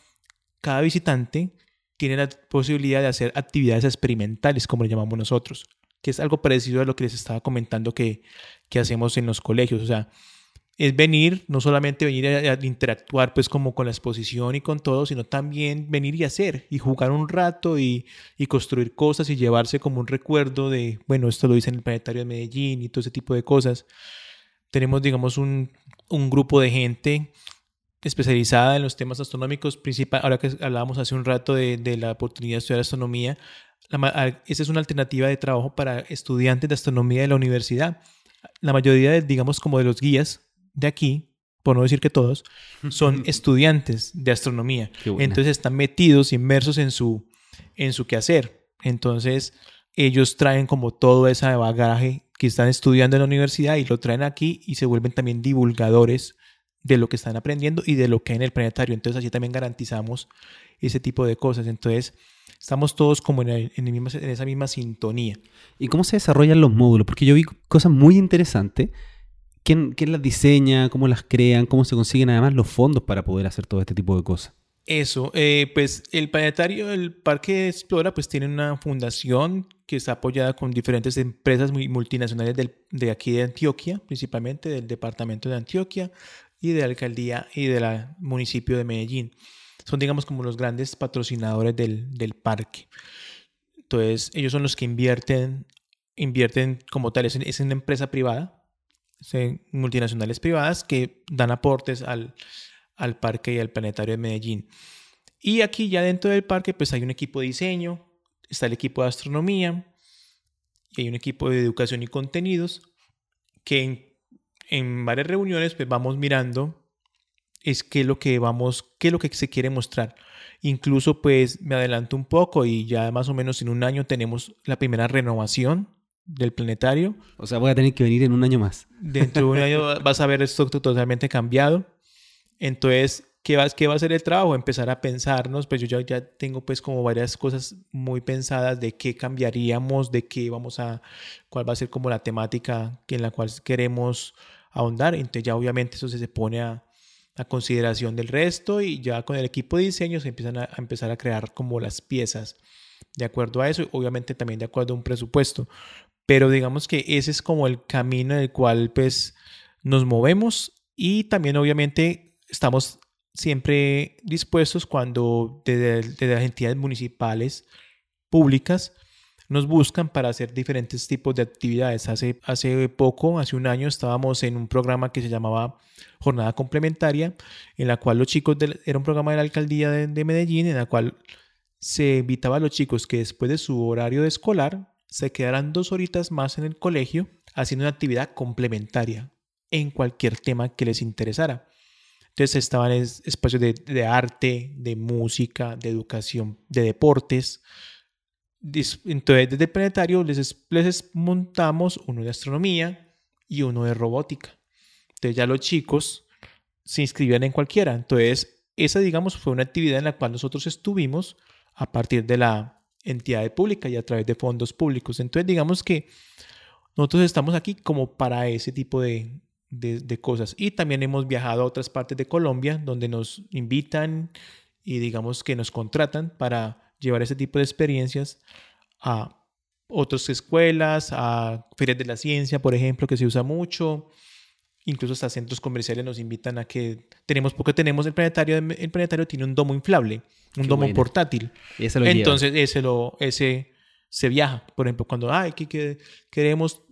cada visitante tiene la posibilidad de hacer actividades experimentales, como le llamamos nosotros, que es algo parecido a lo que les estaba comentando que, que hacemos en los colegios. O sea, es venir, no solamente venir a, interactuar pues como con la exposición y con todo, sino también venir y hacer y jugar un rato y, y, construir cosas y llevarse como un recuerdo de, bueno, esto lo hice en el Planetario de Medellín y todo ese tipo de cosas. Tenemos, digamos, un, un grupo de gente especializada en los temas astronómicos, principal, ahora que hablábamos hace un rato de, de la oportunidad de estudiar astronomía, esa es una alternativa de trabajo para estudiantes de astronomía de la universidad. La mayoría, de, digamos, como de los guías de aquí, por no decir que todos, son estudiantes de astronomía. Entonces están metidos, inmersos en su, en su quehacer. Entonces ellos traen como todo ese bagaje que están estudiando en la universidad y lo traen aquí y se vuelven también divulgadores de lo que están aprendiendo y de lo que hay en el planetario. Entonces así también garantizamos ese tipo de cosas. Entonces estamos todos como en, en, esa misma sintonía. ¿Y cómo se desarrollan los módulos? Porque yo vi cosas muy interesantes. ¿Quién, ¿Quién, las diseña? ¿Cómo las crean? ¿Cómo se consiguen además los fondos para poder hacer todo este tipo de cosas? Eso, eh, pues el planetario, el Parque Explora, pues tiene una fundación que está apoyada con diferentes empresas multinacionales del, de aquí de Antioquia, principalmente del departamento de Antioquia, y de la alcaldía y del municipio de Medellín. Son, digamos, como los grandes patrocinadores del, del parque. Entonces, ellos son los que invierten, invierten como tal, es, una empresa privada, multinacionales privadas que dan aportes al, al parque y al planetario de Medellín. Y aquí ya dentro del parque pues hay un equipo de diseño, está el equipo de astronomía y hay un equipo de educación y contenidos que en varias reuniones pues vamos mirando es qué es lo que vamos, qué es lo que se quiere mostrar. Incluso pues me adelanto un poco y ya más o menos en un año tenemos la primera renovación del planetario. O sea, voy a tener que venir en un año más. Dentro de un año vas a ver esto totalmente cambiado. Entonces, ¿qué va, ¿qué va a ser el trabajo? Empezar a pensarnos, pues yo ya, ya tengo pues como varias cosas muy pensadas de qué cambiaríamos, de qué vamos a, cuál va a ser como la temática en la cual queremos ahondar. Entonces ya obviamente eso se pone a, a consideración del resto y ya con el equipo de diseño se empiezan a, empezar a crear como las piezas de acuerdo a eso, obviamente también de acuerdo a un presupuesto. Pero digamos que ese es como el camino en el cual pues nos movemos y también obviamente estamos siempre dispuestos cuando desde, las entidades municipales públicas nos buscan para hacer diferentes tipos de actividades. Hace, hace poco, hace un año, estábamos en un programa que se llamaba Jornada Complementaria, en la cual los chicos, era un programa de la alcaldía de, de, Medellín, en la cual se invitaba a los chicos que después de su horario de escolar se quedaran dos horitas más en el colegio haciendo una actividad complementaria en cualquier tema que les interesara. Entonces estaban espacios de, de arte, de música, de educación, de deportes, entonces, desde el planetario les, les montamos uno de astronomía y uno de robótica. Entonces, ya los chicos se inscribían en cualquiera. Entonces, esa, digamos, fue una actividad en la cual nosotros estuvimos a partir de la entidad pública y a través de fondos públicos. Entonces, digamos que nosotros estamos aquí como para ese tipo de, de, de cosas. Y también hemos viajado a otras partes de Colombia donde nos invitan y digamos que nos contratan para llevar ese tipo de experiencias a otras escuelas, a ferias de la ciencia, por ejemplo, que se usa mucho. Incluso hasta centros comerciales nos invitan a que tenemos, porque tenemos el planetario, el planetario tiene un domo inflable, un domo portátil. Entonces ese lo, ese se viaja. Por ejemplo, cuando ay, que, queremos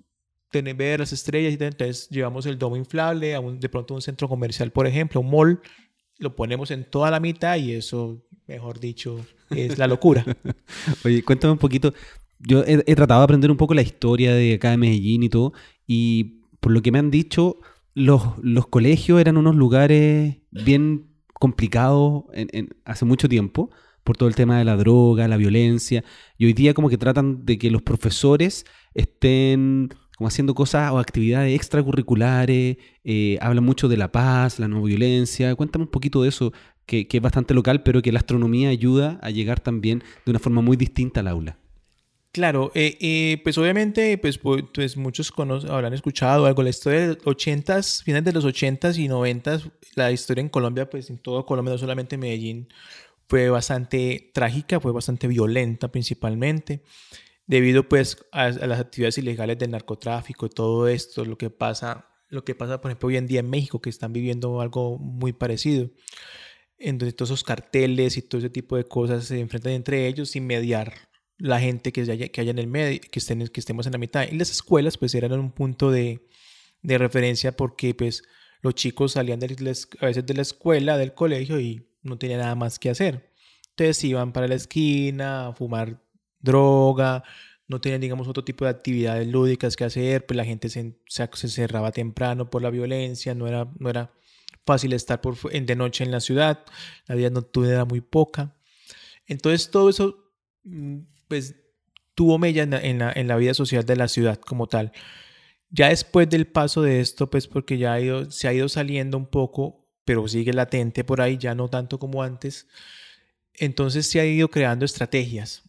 tener, ver las estrellas, y entonces llevamos el domo inflable a un, de pronto un centro comercial, por ejemplo, un mall, lo ponemos en toda la mitad y eso, mejor dicho, es la locura. Oye, cuéntame un poquito. Yo he, tratado de aprender un poco la historia de acá de Medellín y todo, y por lo que me han dicho, los, los colegios eran unos lugares bien complicados hace mucho tiempo por todo el tema de la droga, la violencia, y hoy día como que tratan de que los profesores estén haciendo cosas o actividades extracurriculares, eh, hablan mucho de la paz, la no violencia, cuéntame un poquito de eso, que, es bastante local, pero que la astronomía ayuda a llegar también de una forma muy distinta al aula. Claro, eh, eh, pues obviamente pues, pues muchos habrán escuchado algo, la historia de los 80s, finales de los 80s y 90s, la historia en Colombia, pues en todo Colombia, no solamente en Medellín, fue bastante trágica, fue bastante violenta principalmente, debido pues a, las actividades ilegales del narcotráfico todo esto, lo que pasa, lo que pasa por ejemplo hoy en día en México, que están viviendo algo muy parecido en donde todos esos carteles y todo ese tipo de cosas se enfrentan entre ellos sin mediar la gente que haya, que haya en el medio, que, estén, que estemos en la mitad. Y las escuelas pues eran un punto de, de referencia porque pues los chicos salían de a veces de la escuela, del colegio y no tenían nada más que hacer. Entonces iban para la esquina a fumar droga, no tenían digamos otro tipo de actividades lúdicas que hacer, pues la gente se, se, cerraba temprano por la violencia, no era, no era fácil estar por, de noche en la ciudad, la vida nocturna era muy poca. Entonces todo eso mm, pues tuvo mella en la, en la, vida social de la ciudad como tal. Ya después del paso de esto, pues porque ya se ha ido saliendo un poco, pero sigue latente por ahí, ya no tanto como antes, entonces se ha ido creando estrategias.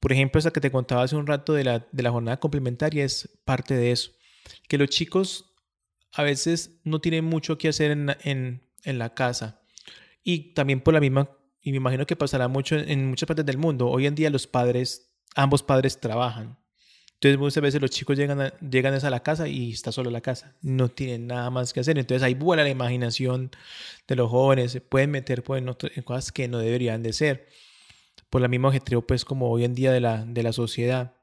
Por ejemplo, esa que te contaba hace un rato de la, de la jornada complementaria es parte de eso. Que los chicos a veces no tienen mucho que hacer en, la casa. Y también por la misma, y me imagino que pasará mucho en, muchas partes del mundo. Hoy en día los padres, ambos padres trabajan. Entonces muchas veces los chicos llegan a, llegan a la casa y está solo la casa. No tienen nada más que hacer. Entonces ahí vuela la imaginación de los jóvenes. Se pueden meter pues, en, cosas que no deberían de ser. Por la misma objetivo pues como hoy en día de la, de la sociedad.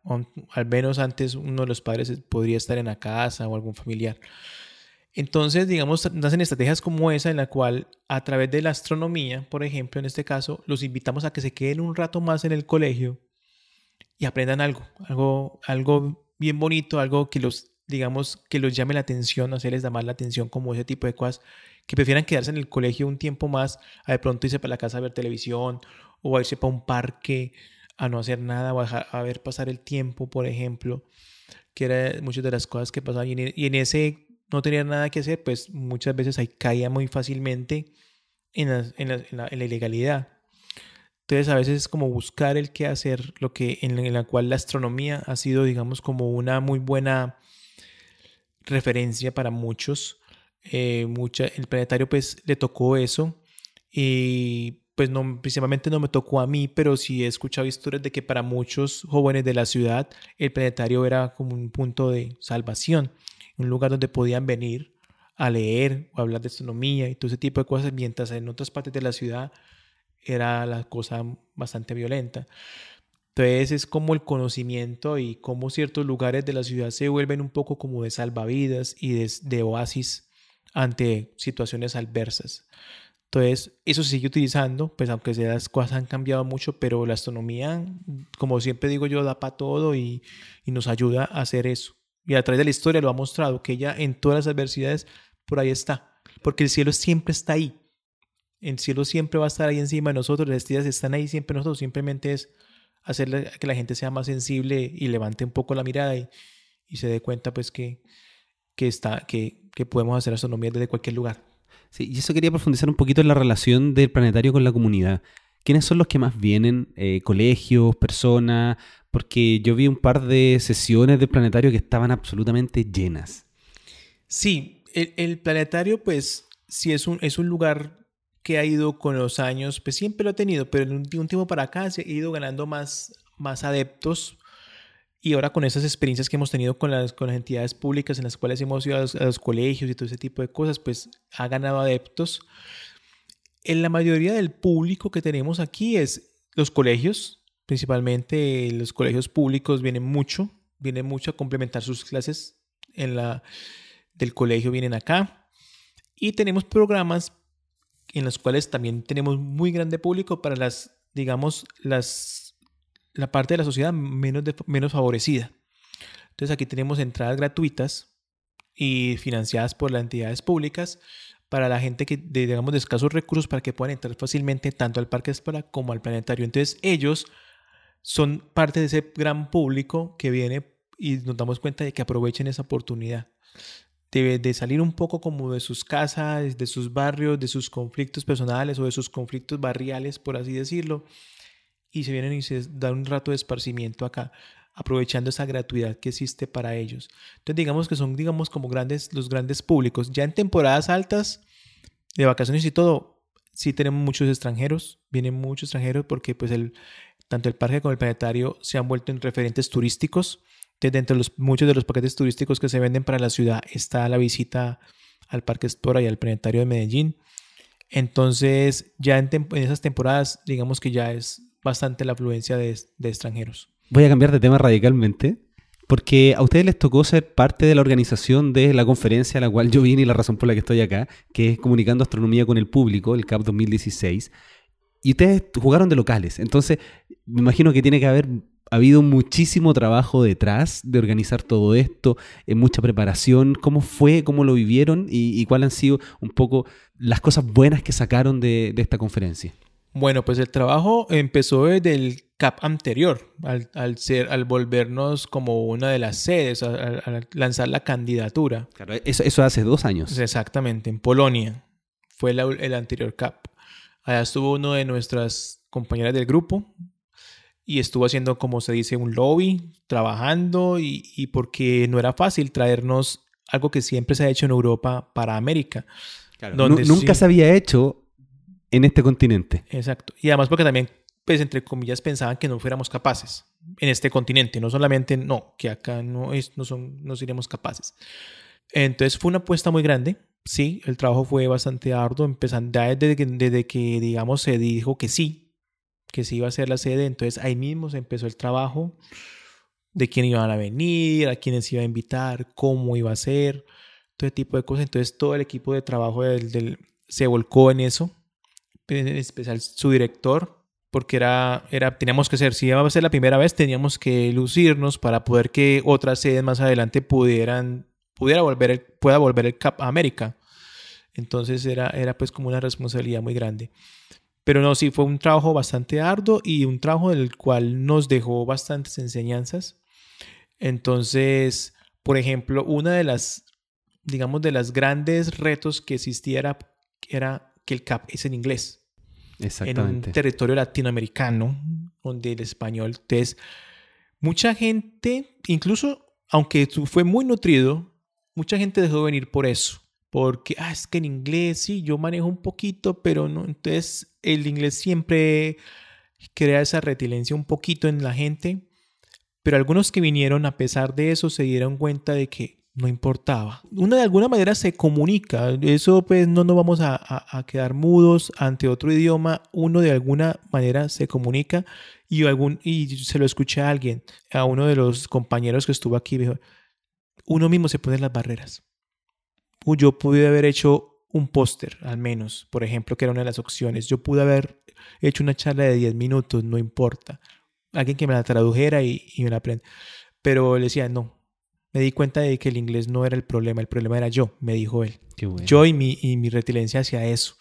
al menos antes uno de los padres podría estar en la casa o algún familiar. Entonces, digamos, nacen estrategias como esa en la cual a través de la astronomía, por ejemplo, en este caso, los invitamos a que se queden un rato más en el colegio y aprendan algo, algo, algo bien bonito, algo que los, digamos, que los llame la atención, hacerles llamar la atención como ese tipo de cosas, que prefieran quedarse en el colegio un tiempo más, a de pronto irse para la casa a ver televisión o a irse para un parque a no hacer nada o a, ver pasar el tiempo, por ejemplo, que era muchas de las cosas que pasaban y en ese no tenía nada que hacer, pues muchas veces ahí caía muy fácilmente en la, ilegalidad. Entonces a veces es como buscar el qué hacer, lo que en, la cual la astronomía ha sido, digamos, como una muy buena referencia para muchos. Eh, mucha, el planetario pues le tocó eso y pues no, principalmente no me tocó a mí, pero sí he escuchado historias de que para muchos jóvenes de la ciudad el planetario era como un punto de salvación un lugar donde podían venir a leer o hablar de astronomía y todo ese tipo de cosas, mientras en otras partes de la ciudad era la cosa bastante violenta. Entonces es como el conocimiento y cómo ciertos lugares de la ciudad se vuelven un poco como de salvavidas y de, oasis ante situaciones adversas. Entonces, eso se sigue utilizando, pues aunque las cosas han cambiado mucho, pero la astronomía, como siempre digo yo, da para todo y, nos ayuda a hacer eso y a través de la historia lo ha mostrado, que ella en todas las adversidades por ahí está, porque el cielo siempre está ahí. El cielo siempre va a estar ahí encima de nosotros, las estrellas están ahí siempre nosotros, simplemente es hacer que la gente sea más sensible y levante un poco la mirada y, y se dé cuenta pues que, que, está, que, que podemos hacer astronomía desde cualquier lugar. Sí, y eso quería profundizar un poquito en la relación del planetario con la comunidad. ¿Quiénes son los que más vienen? Eh, ¿Colegios, personas? Porque yo vi un par de sesiones del planetario que estaban absolutamente llenas. Sí, el, planetario pues sí es un, es un lugar que ha ido con los años, pues siempre lo ha tenido, pero en un, tiempo para acá se ha ido ganando más, más adeptos y ahora con esas experiencias que hemos tenido con las, con entidades públicas en las cuales hemos ido a los, colegios y todo ese tipo de cosas, pues ha ganado adeptos en la mayoría del público que tenemos aquí es los colegios, principalmente los colegios públicos vienen mucho, vienen mucho a complementar sus clases en la, del colegio, vienen acá. Y tenemos programas en los cuales también tenemos muy grande público para las, digamos, las, la parte de la sociedad menos, menos favorecida. Entonces aquí tenemos entradas gratuitas y financiadas por las entidades públicas para la gente que, de, digamos, de escasos recursos para que puedan entrar fácilmente tanto al Parque Espora como al Planetario. Entonces ellos son parte de ese gran público que viene y nos damos cuenta de que aprovechen esa oportunidad de, de, salir un poco como de sus casas, de sus barrios, de sus conflictos personales o de sus conflictos barriales, por así decirlo, y se vienen y se dan un rato de esparcimiento acá, aprovechando esa gratuidad que existe para ellos. Entonces digamos que son, digamos, como grandes, los grandes públicos. Ya en temporadas altas, de vacaciones y todo, sí tenemos muchos extranjeros, vienen muchos extranjeros porque pues el, tanto el parque como el planetario se han vuelto en referentes turísticos desde entre los, muchos de los paquetes turísticos que se venden para la ciudad está la visita al Parque Explora y al Planetario de Medellín. Entonces, ya en, esas temporadas, digamos que ya es bastante la afluencia de, de extranjeros. Voy a cambiar de tema radicalmente, porque a ustedes les tocó ser parte de la organización de la conferencia a la cual yo vine y la razón por la que estoy acá, que es Comunicando Astronomía con el Público, el CAP 2016. Y ustedes jugaron de locales, entonces me imagino que tiene que haber ha habido muchísimo trabajo detrás de organizar todo esto, eh, mucha preparación. ¿Cómo fue? ¿Cómo lo vivieron? ¿Y, cuáles han sido un poco las cosas buenas que sacaron de, esta conferencia? Bueno, pues el trabajo empezó desde el CAP anterior, al, ser, al volvernos como una de las sedes, al, lanzar la candidatura. Claro, eso, eso, hace dos años. Exactamente, en Polonia. Fue el anterior CAP. Allá estuvo uno de nuestras compañeras del grupo, y estuvo haciendo, como se dice, un lobby, trabajando y, porque no era fácil traernos algo que siempre se ha hecho en Europa para América. Donde nunca se había hecho en este continente. Exacto. Y además porque también, pues entre comillas, pensaban que no fuéramos capaces en este continente. No solamente, no, que acá no, es, no, son, no seremos capaces. Entonces fue una apuesta muy grande. Sí, el trabajo fue bastante arduo, empezando desde, desde que, digamos, se dijo que sí, que se iba a ser la sede, entonces ahí mismo se empezó el trabajo de quién iban a venir, a quiénes iba a invitar, cómo iba a ser, todo ese tipo de cosas. Entonces todo el equipo de trabajo del, se volcó en eso, en especial su director, porque era, era, teníamos que ser, si iba a ser la primera vez, teníamos que lucirnos para poder que otras sedes más adelante pudieran, pudiera volver el, pueda volver el Cap a América. Entonces era, era pues como una responsabilidad muy grande. Pero no, sí, fue un trabajo bastante arduo y un trabajo del cual nos dejó bastantes enseñanzas. Entonces, por ejemplo, una de las, digamos, de las grandes retos que existía era, que el CAP es en inglés. Exactamente. En un territorio latinoamericano, donde el español. Entonces, mucha gente, incluso aunque fue muy nutrido, mucha gente dejó de venir por eso porque, ah, es que en inglés sí, yo manejo un poquito, pero no, entonces el inglés siempre crea esa retilencia un poquito en la gente, pero algunos que vinieron a pesar de eso se dieron cuenta de que no importaba. Uno de alguna manera se comunica, eso pues no nos vamos a, a, quedar mudos ante otro idioma, uno de alguna manera se comunica y, algún, y se lo escuché a alguien, a uno de los compañeros que estuvo aquí, dijo, uno mismo se pone las barreras yo pude haber hecho un póster, al menos, por ejemplo, que era una de las opciones. Yo pude haber hecho una charla de 10 minutos, no importa. Alguien que me la tradujera y, me la aprenda. Pero le decía, no. Me di cuenta de que el inglés no era el problema, el problema era yo, me dijo él. Yo y mi, y mi retilencia hacia eso.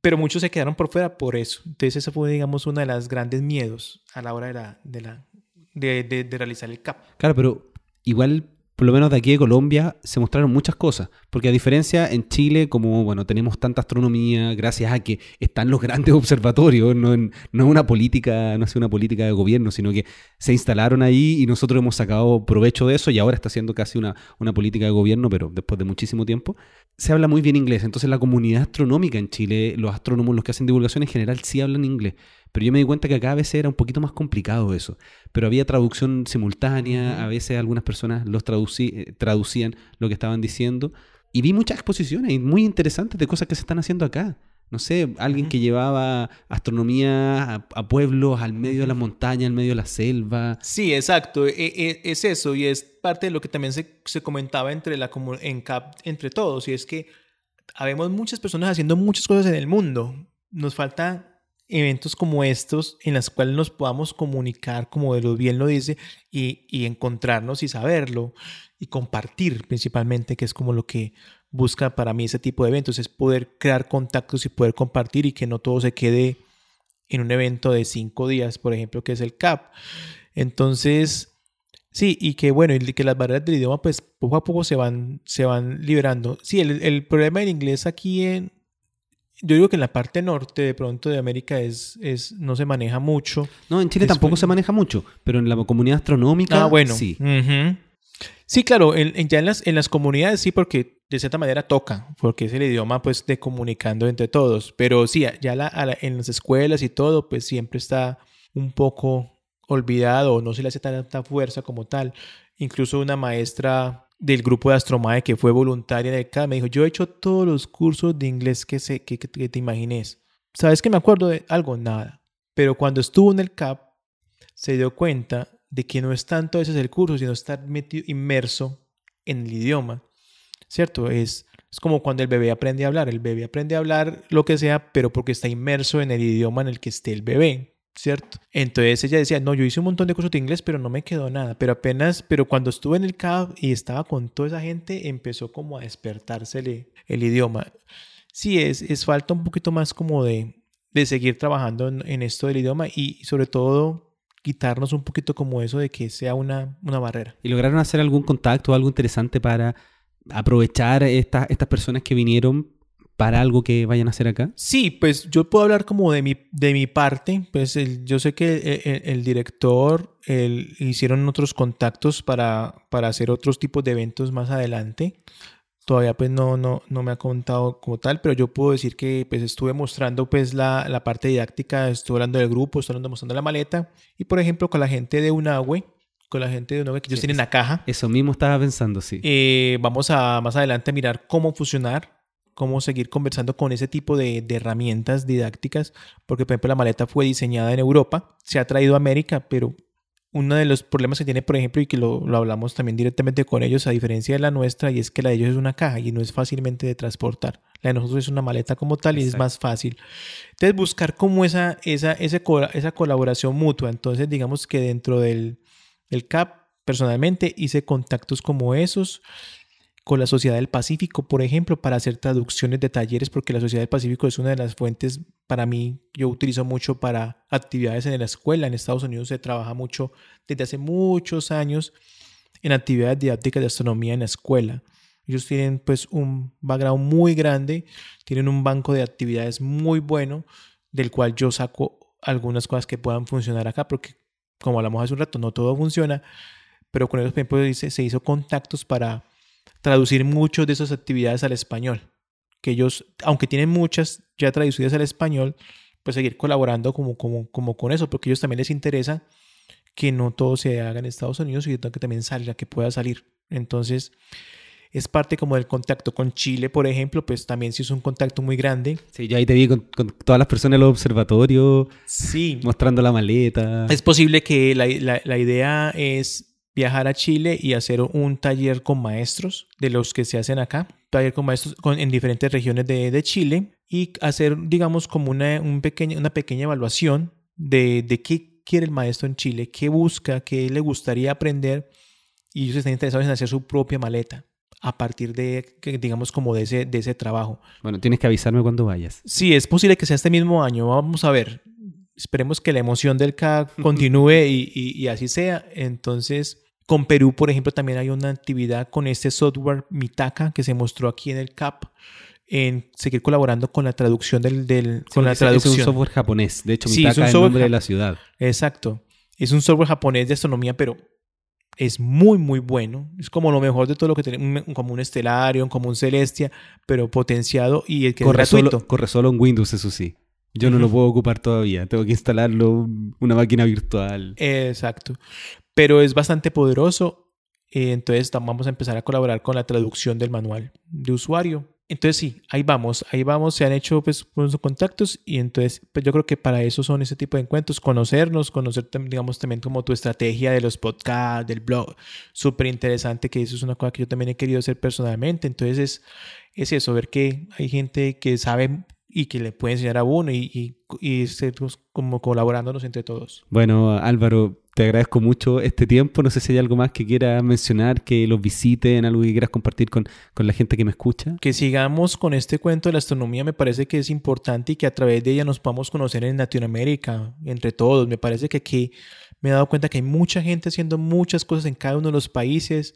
Pero muchos se quedaron por fuera por eso. Entonces, esa fue, digamos, una de las grandes miedos a la hora de, la, de, la, de, de realizar el CAP. Claro, pero igual por lo menos de aquí de Colombia, se mostraron muchas cosas. Porque a diferencia en Chile, como bueno, tenemos tanta astronomía, gracias a que están los grandes observatorios, no, es una política, no es una política de gobierno, sino que se instalaron ahí y nosotros hemos sacado provecho de eso y ahora está siendo casi una, una política de gobierno, pero después de muchísimo tiempo. Se habla muy bien inglés. Entonces la comunidad astronómica en Chile, los astrónomos, los que hacen divulgación en general, sí hablan inglés. Pero yo me di cuenta que acá a veces era un poquito más complicado eso. Pero había traducción simultánea, a veces algunas personas los eh, traducían lo que estaban diciendo. Y vi muchas exposiciones muy interesantes de cosas que se están haciendo acá. No sé, alguien que llevaba astronomía a, pueblos al medio de la montaña, al medio de la selva. Sí, exacto. E, e, es eso y es parte de lo que también se, se comentaba entre, la, en CAP, entre todos. Y es que habemos muchas personas haciendo muchas cosas en el mundo. Nos falta eventos como estos en los cuales nos podamos comunicar, como de lo bien lo dice, y, y encontrarnos y saberlo y compartir principalmente, que es como lo que busca para mí ese tipo de eventos, es poder crear contactos y poder compartir y que no todo se quede en un evento de cinco días, por ejemplo, que es el CAP. Entonces, sí, y que bueno, y que las barreras del idioma, pues poco a poco se van, se van liberando. Sí, el, el problema del inglés aquí en, yo digo que en la parte norte de pronto de América es, es no se maneja mucho. No, en Chile tampoco se maneja mucho, pero en la comunidad astronómica ah, bueno. sí. Sí, claro, en, ya en las, en las comunidades sí, porque de cierta manera toca, porque es el idioma pues de comunicando entre todos, pero sí, ya la, en las escuelas y todo, pues siempre está un poco olvidado no se le hace tanta fuerza como tal. Incluso una maestra del grupo de Astromae que fue voluntaria en el me dijo, yo he hecho todos los cursos de inglés que, sé, que, que te imagines. ¿Sabes que me acuerdo de algo? Nada. Pero cuando estuvo en el CAP, se dio cuenta de que no es tanto ese es el curso, sino estar metido, inmerso en el idioma, ¿cierto? Es, es como cuando el bebé aprende a hablar, el bebé aprende a hablar lo que sea, pero porque está inmerso en el idioma en el que esté el bebé, ¿cierto? Entonces ella decía, no, yo hice un montón de cursos de inglés, pero no me quedó nada, pero apenas, pero cuando estuve en el CAB y estaba con toda esa gente, empezó como a despertársele el idioma. Sí, es, es falta un poquito más como de, de seguir trabajando en, en esto del idioma y sobre todo quitarnos un poquito como eso de que sea una, una barrera. ¿Y lograron hacer algún contacto o algo interesante para aprovechar estas estas personas que vinieron para algo que vayan a hacer acá? Sí, pues yo puedo hablar como de mi, de mi parte. Pues yo sé que el, el director hicieron otros contactos para, para hacer otros tipos de eventos más adelante. Todavía pues no, no, no me ha contado como tal, pero yo puedo decir que pues estuve mostrando pues la, la parte didáctica, estuve hablando del grupo, estuve mostrando la maleta y por ejemplo con la gente de Unagüe, con la gente de Unagüe que ellos tienen la caja. Eso mismo estaba pensando, sí. Eh, vamos a más adelante a mirar cómo funcionar, cómo seguir conversando con ese tipo de, de, herramientas didácticas, porque por ejemplo la maleta fue diseñada en Europa, se ha traído a América, pero uno de los problemas que tiene, por ejemplo, y que lo, lo, hablamos también directamente con ellos, a diferencia de la nuestra, y es que la de ellos es una caja y no es fácilmente de transportar. La de nosotros es una maleta como tal y Exacto. es más fácil. Entonces, buscar como esa, esa, ese, esa colaboración mutua. Entonces, digamos que dentro del, del CAP, personalmente, hice contactos como esos con la Sociedad del Pacífico, por ejemplo, para hacer traducciones de talleres, porque la Sociedad del Pacífico es una de las fuentes, para mí, yo utilizo mucho para actividades en la escuela. En Estados Unidos se trabaja mucho desde hace muchos años en actividades didácticas de astronomía en la escuela. Ellos tienen pues un background muy grande, tienen un banco de actividades muy bueno, del cual yo saco algunas cosas que puedan funcionar acá, porque como hablamos hace un rato, no todo funciona, pero con por ejemplo, se hizo contactos para traducir muchas de esas actividades al español. Que ellos, aunque tienen muchas ya traducidas al español, pues seguir colaborando como, con eso, porque a ellos también les interesa que no todo se haga en Estados Unidos y que también salga, que pueda salir. Entonces, es parte como del contacto con Chile, por ejemplo, pues también sí es un contacto muy grande. Sí, yo ahí te vi con, con todas las personas en los observatorios, sí. mostrando la maleta. Es posible que la, la, la idea es viajar a Chile y hacer un taller con maestros de los que se hacen acá, taller con maestros con, en diferentes regiones de, de, Chile y hacer, digamos, como una, un pequeña, una pequeña evaluación de, de qué quiere el maestro en Chile, qué busca, qué le gustaría aprender y ellos están interesados en hacer su propia maleta a partir de, digamos, como de ese, de ese trabajo. Bueno, tienes que avisarme cuando vayas. Sí, es posible que sea este mismo año. Vamos a ver. Esperemos que la emoción del CAC continúe y, y, y así sea. Entonces, con Perú, por ejemplo, también hay una actividad con este software Mitaka que se mostró aquí en el CAP en seguir colaborando con la traducción del, del Sí, con la traducción. es un software japonés. De hecho, Sí, Mitaka es un el nombre de la ciudad. Exacto. Es un software japonés de astronomía, pero es muy, muy bueno. Es como lo mejor de todo lo que tenemos, como un Stellarium, como un Celestia, pero potenciado y el que Corre es gratuito. solo, corre solo en Windows, eso sí. Yo no lo puedo ocupar todavía. Tengo que instalarlo una máquina virtual. Exacto. Pero es bastante poderoso. eh, Entonces vamos a empezar a colaborar con la traducción del manual de usuario. Entonces sí, ahí vamos, ahí vamos, se han hecho pues unos contactos y entonces pues yo creo que para eso son ese tipo de encuentros, conocernos, conocer digamos también como tu estrategia de los podcasts, del blog, súper interesante que eso es una cosa que yo también he querido hacer personalmente, entonces es, es eso, ver que hay gente que sabe y que le puede enseñar a uno y, y, y como colaborándonos entre todos. Bueno, Álvaro, te agradezco mucho este tiempo. No sé si hay algo más que quieras mencionar, que los visiten, algo que quieras compartir con, con, la gente que me escucha. Que sigamos con este cuento de la astronomía, me parece que es importante y que a través de ella nos podamos conocer en Latinoamérica, entre todos. Me parece que aquí me he dado cuenta que hay mucha gente haciendo muchas cosas en cada uno de los países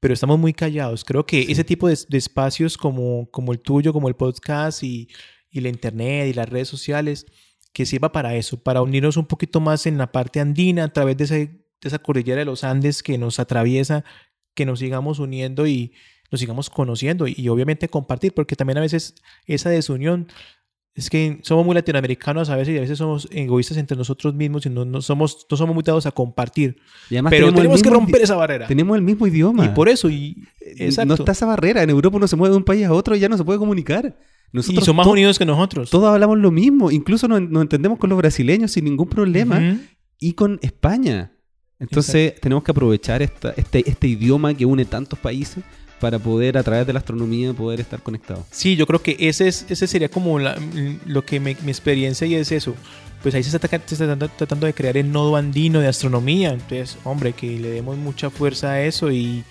pero estamos muy callados. Creo que ese tipo de, de, espacios como, como el tuyo, como el podcast y, y la internet y las redes sociales, que sirva para eso, para unirnos un poquito más en la parte andina a través de, de esa cordillera de los Andes que nos atraviesa, que nos sigamos uniendo y nos sigamos conociendo y, obviamente compartir, porque también a veces esa desunión es que somos muy latinoamericanos a veces y a veces somos egoístas entre nosotros mismos y no, no somos, no somos muy dados a compartir. Pero tenemos, que romper esa barrera. Tenemos el mismo idioma. Y por eso, y, no está esa barrera. En Europa uno se mueve de un país a otro y ya no se puede comunicar y son más unidos que nosotros. Todos hablamos lo mismo. Incluso nos, entendemos con los brasileños sin ningún problema. Y con España. Entonces tenemos que aprovechar esta, este, este idioma que une tantos países para poder a través de la astronomía poder estar conectados. Sí, yo creo que ese, es, ese sería como lo que mi experiencia y es eso. Pues ahí se está, se está tratando de crear el nodo andino de astronomía. Entonces, hombre, que le demos mucha fuerza a eso y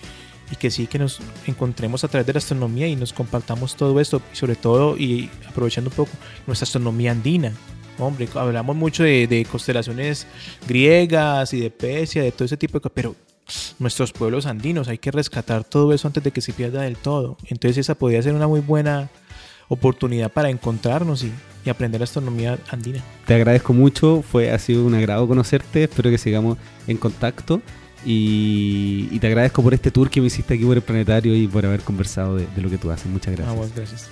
y que sí que nos encontremos a través de la astronomía y nos compartamos todo esto sobre todo y aprovechando un poco nuestra astronomía andina. Hombre, hablamos mucho de, constelaciones griegas y de Pesia, de todo ese tipo de cosas, pero nuestros pueblos andinos, hay que rescatar todo eso antes de que se pierda del todo. Entonces esa podría ser una muy buena oportunidad para encontrarnos y, y aprender astronomía andina. Te agradezco mucho, fue, ha sido un agrado conocerte, espero que sigamos en contacto y, te agradezco por este tour que me hiciste aquí por el planetario y por haber conversado de, lo que tú haces. Muchas gracias. gracias.